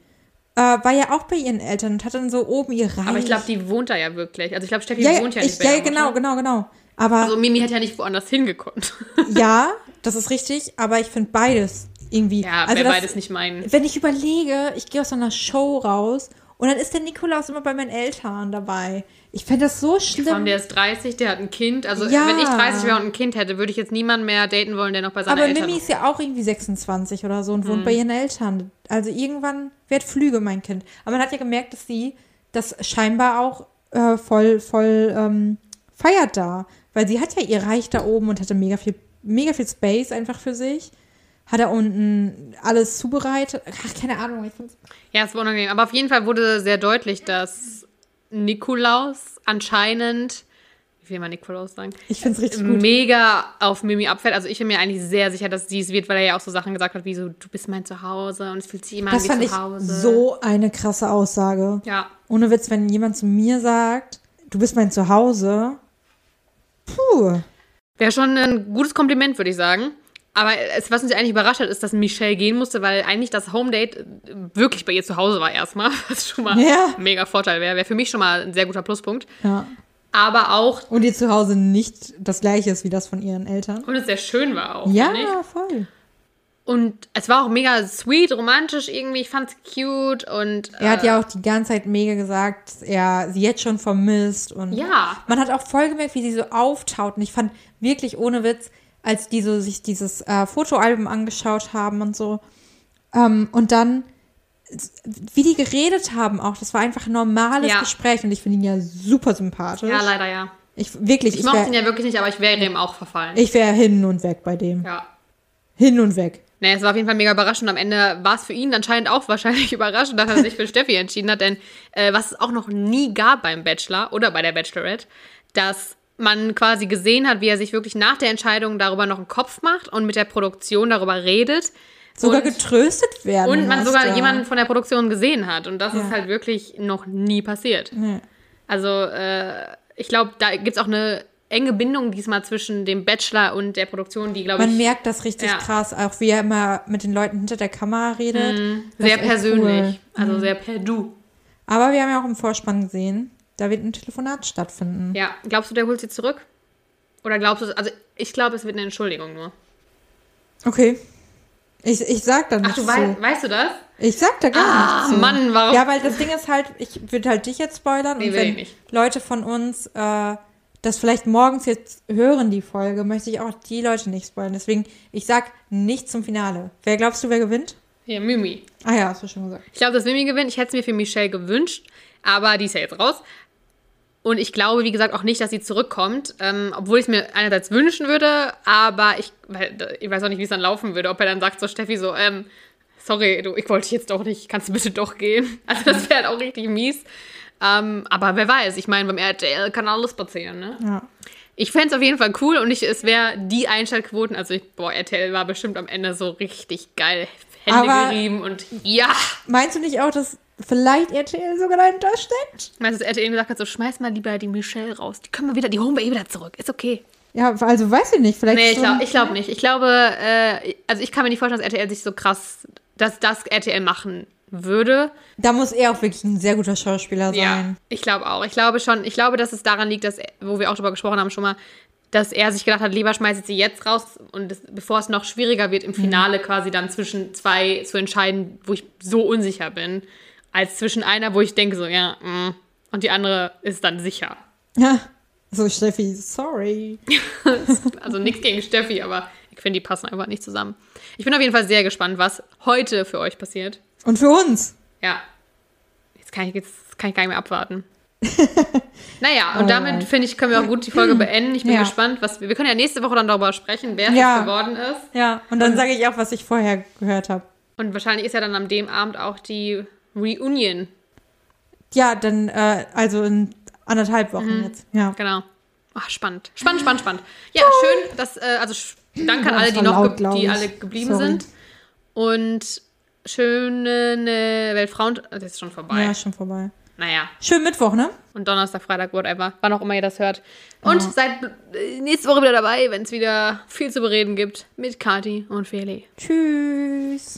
äh, war ja auch bei ihren Eltern und hat dann so oben ihr Reich. Aber ich glaube, die wohnt da ja wirklich. Also ich glaube, Steffi ja, wohnt ja ich, nicht bei ja, genau, genau, genau. Aber Also Mimi hätte ja nicht woanders hingekonnt. ja, das ist richtig, aber ich finde beides irgendwie. Ja, also wäre das, beides nicht mein. Wenn ich überlege, ich gehe aus so einer Show raus und dann ist der Nikolaus immer bei meinen Eltern dabei. Ich fände das so Vor allem, schlimm. der ist 30, der hat ein Kind. Also Ja. wenn ich 30 wäre und ein Kind hätte, würde ich jetzt niemanden mehr daten wollen, der noch bei seinen Aber Eltern Mimi ist ja auch irgendwie 26 oder so und wohnt bei ihren Eltern. Also irgendwann wird Flüge mein Kind. Aber man hat ja gemerkt, dass sie das scheinbar auch äh, voll, voll ähm, feiert da. Weil sie hat ja ihr Reich da oben und hatte mega viel, mega viel Space einfach für sich. Hat da unten alles zubereitet. Ach, keine Ahnung. Ich find's Ja, es war unangenehm. Aber auf jeden Fall wurde sehr deutlich, dass Nikolaus anscheinend, wie will man Nikolaus sagen, ich find's richtig gut. mega auf Mimi abfällt. Also ich bin mir eigentlich sehr sicher, dass sie es wird, weil er ja auch so Sachen gesagt hat, wie so, du bist mein Zuhause und es fühlt sich immer Das an fand wie ich zu Hause. so eine krasse Aussage. Ja, Ohne Witz, wenn jemand zu mir sagt, du bist mein Zuhause. Puh. wäre schon ein gutes Kompliment, würde ich sagen. Aber es, was uns eigentlich überrascht hat, ist, dass Michelle gehen musste, weil eigentlich das Home-Date wirklich bei ihr zu Hause war erstmal, was schon mal Ja. ein mega Vorteil wäre. Wäre für mich schon mal ein sehr guter Pluspunkt. Ja. Aber auch, Und ihr Zuhause nicht das gleiche ist wie das von ihren Eltern. und es sehr schön war auch. Ja, voll. Und es war auch mega sweet, romantisch irgendwie. Ich fand's cute und. Er hat äh, ja auch die ganze Zeit mega gesagt, dass er sie jetzt schon vermisst. Und Ja. man hat auch voll gemerkt, wie sie so auftaut. Und ich fand wirklich ohne Witz, als die so sich dieses äh, Fotoalbum angeschaut haben und so. Ähm, und dann, wie die geredet haben auch, das war einfach ein normales Ja. Gespräch. Und ich finde ihn ja super sympathisch. Ja, leider ja. Ich wirklich, Ich ich, mochte wäre ihn ja wirklich nicht, aber ich wäre ihm auch verfallen. ich wär hin und weg bei dem. ja. Hin und weg. Naja, es war auf jeden Fall mega überraschend. Am Ende war es für ihn anscheinend auch wahrscheinlich überraschend, dass er sich für Steffi entschieden hat. Denn äh, was es auch noch nie gab beim Bachelor oder bei der Bachelorette, dass man quasi gesehen hat, wie er sich wirklich nach der Entscheidung darüber noch einen Kopf macht und mit der Produktion darüber redet. Sogar und, getröstet werden. und man sogar musste. jemanden von der Produktion gesehen hat. Und das Ja. ist halt wirklich noch nie passiert. Nee. Also äh, ich glaube, da gibt es auch eine enge Bindung diesmal zwischen dem Bachelor und der Produktion, die, glaube ich, Man merkt das richtig Ja. krass, auch wie er immer mit den Leuten hinter der Kamera redet. Mhm. sehr persönlich, cool. also sehr per Du. Aber wir haben ja auch im Vorspann gesehen, da wird ein Telefonat stattfinden. Ja, glaubst du, der holt sie zurück? Oder glaubst du, also ich glaube, es wird eine Entschuldigung nur. Okay. Ich, ich sag da Ach, nichts du zu. weißt, weißt du das? Ich sag da gar Ah, nichts zu. Mann, warum? Ja, weil das Ding ist halt, ich würde halt dich jetzt spoilern Nee, und wenn. Leute von uns äh, das vielleicht morgens jetzt hören, die Folge, möchte ich auch die Leute nicht spoilern. Deswegen, ich sag nichts zum Finale. Wer glaubst du, wer gewinnt? Ja, Mimi. Ah ja, hast du schon gesagt. Ich glaube, dass Mimi gewinnt. Ich hätte es mir für Michelle gewünscht, aber die ist ja jetzt raus. Und ich glaube, wie gesagt, auch nicht, dass sie zurückkommt, ähm, obwohl ich es mir einerseits wünschen würde, aber ich, weil, ich weiß auch nicht, wie es dann laufen würde, ob er dann sagt so, Steffi, so, ähm, sorry, du, ich wollte dich jetzt doch nicht, kannst du bitte doch gehen? Also das wäre halt auch richtig mies. Ähm, aber wer weiß, ich meine, beim RTL kann alles passieren, ne? Ja. Ich fände es auf jeden Fall cool und ich, es wäre die Einschaltquoten, also ich, boah, RTL war bestimmt am Ende so richtig geil, Hände Aber- gerieben und ja. Meinst du nicht auch, dass vielleicht RTL sogar dahinter steckt? Meinst du, dass RTL gesagt hat, so schmeiß mal lieber die Michelle raus. Die können wir wieder, die holen wir eh wieder zurück. Ist okay. Ja, also weiß ich nicht. Vielleicht Nee, ich glaube glaub nicht. Ich glaube, äh, also ich kann mir nicht vorstellen, dass RTL sich so krass, dass das RTL machen würde. Da muss er auch wirklich ein sehr guter Schauspieler Ja, sein. ich glaube auch. Ich glaube schon, ich glaube, dass es daran liegt, dass, wo wir auch drüber gesprochen haben schon mal, dass er sich gedacht hat, lieber schmeiße ich sie jetzt raus und es, bevor es noch schwieriger wird, im Finale quasi dann zwischen zwei zu entscheiden, wo ich so unsicher bin, als zwischen einer, wo ich denke so, ja, mm, und die andere ist dann sicher. Ja. So, Steffi, sorry. Also nichts gegen Steffi, aber ich finde, die passen einfach nicht zusammen. Ich bin auf jeden Fall sehr gespannt, was heute für euch passiert. Und für uns. Ja. Jetzt kann ich, jetzt kann ich gar nicht mehr abwarten. Naja, und damit Alright. finde ich, können wir auch gut die Folge beenden. Ich bin Ja. gespannt, was wir, wir können ja nächste Woche dann darüber sprechen, wer Ja. es geworden ist. Ja, und dann sage ich auch, was ich vorher gehört habe. Und wahrscheinlich ist ja dann am dem Abend auch die Reunion. Ja, dann, äh, also in anderthalb Wochen jetzt. Ja. Genau. Ach, spannend. Spannend, spannend, spannend. Ja, schön, dass, äh, also danke an alle, die noch, laut, die alle geblieben Sorry. sind. Und schöne ne, Weltfrauen. Das ist schon vorbei. Ja, schon vorbei. Naja. Schönen Mittwoch, ne? Und Donnerstag, Freitag, whatever. Wann auch immer ihr das hört. Und seid äh, nächste Woche wieder dabei, wenn es wieder viel zu bereden gibt mit Kati und Feli. Tschüss.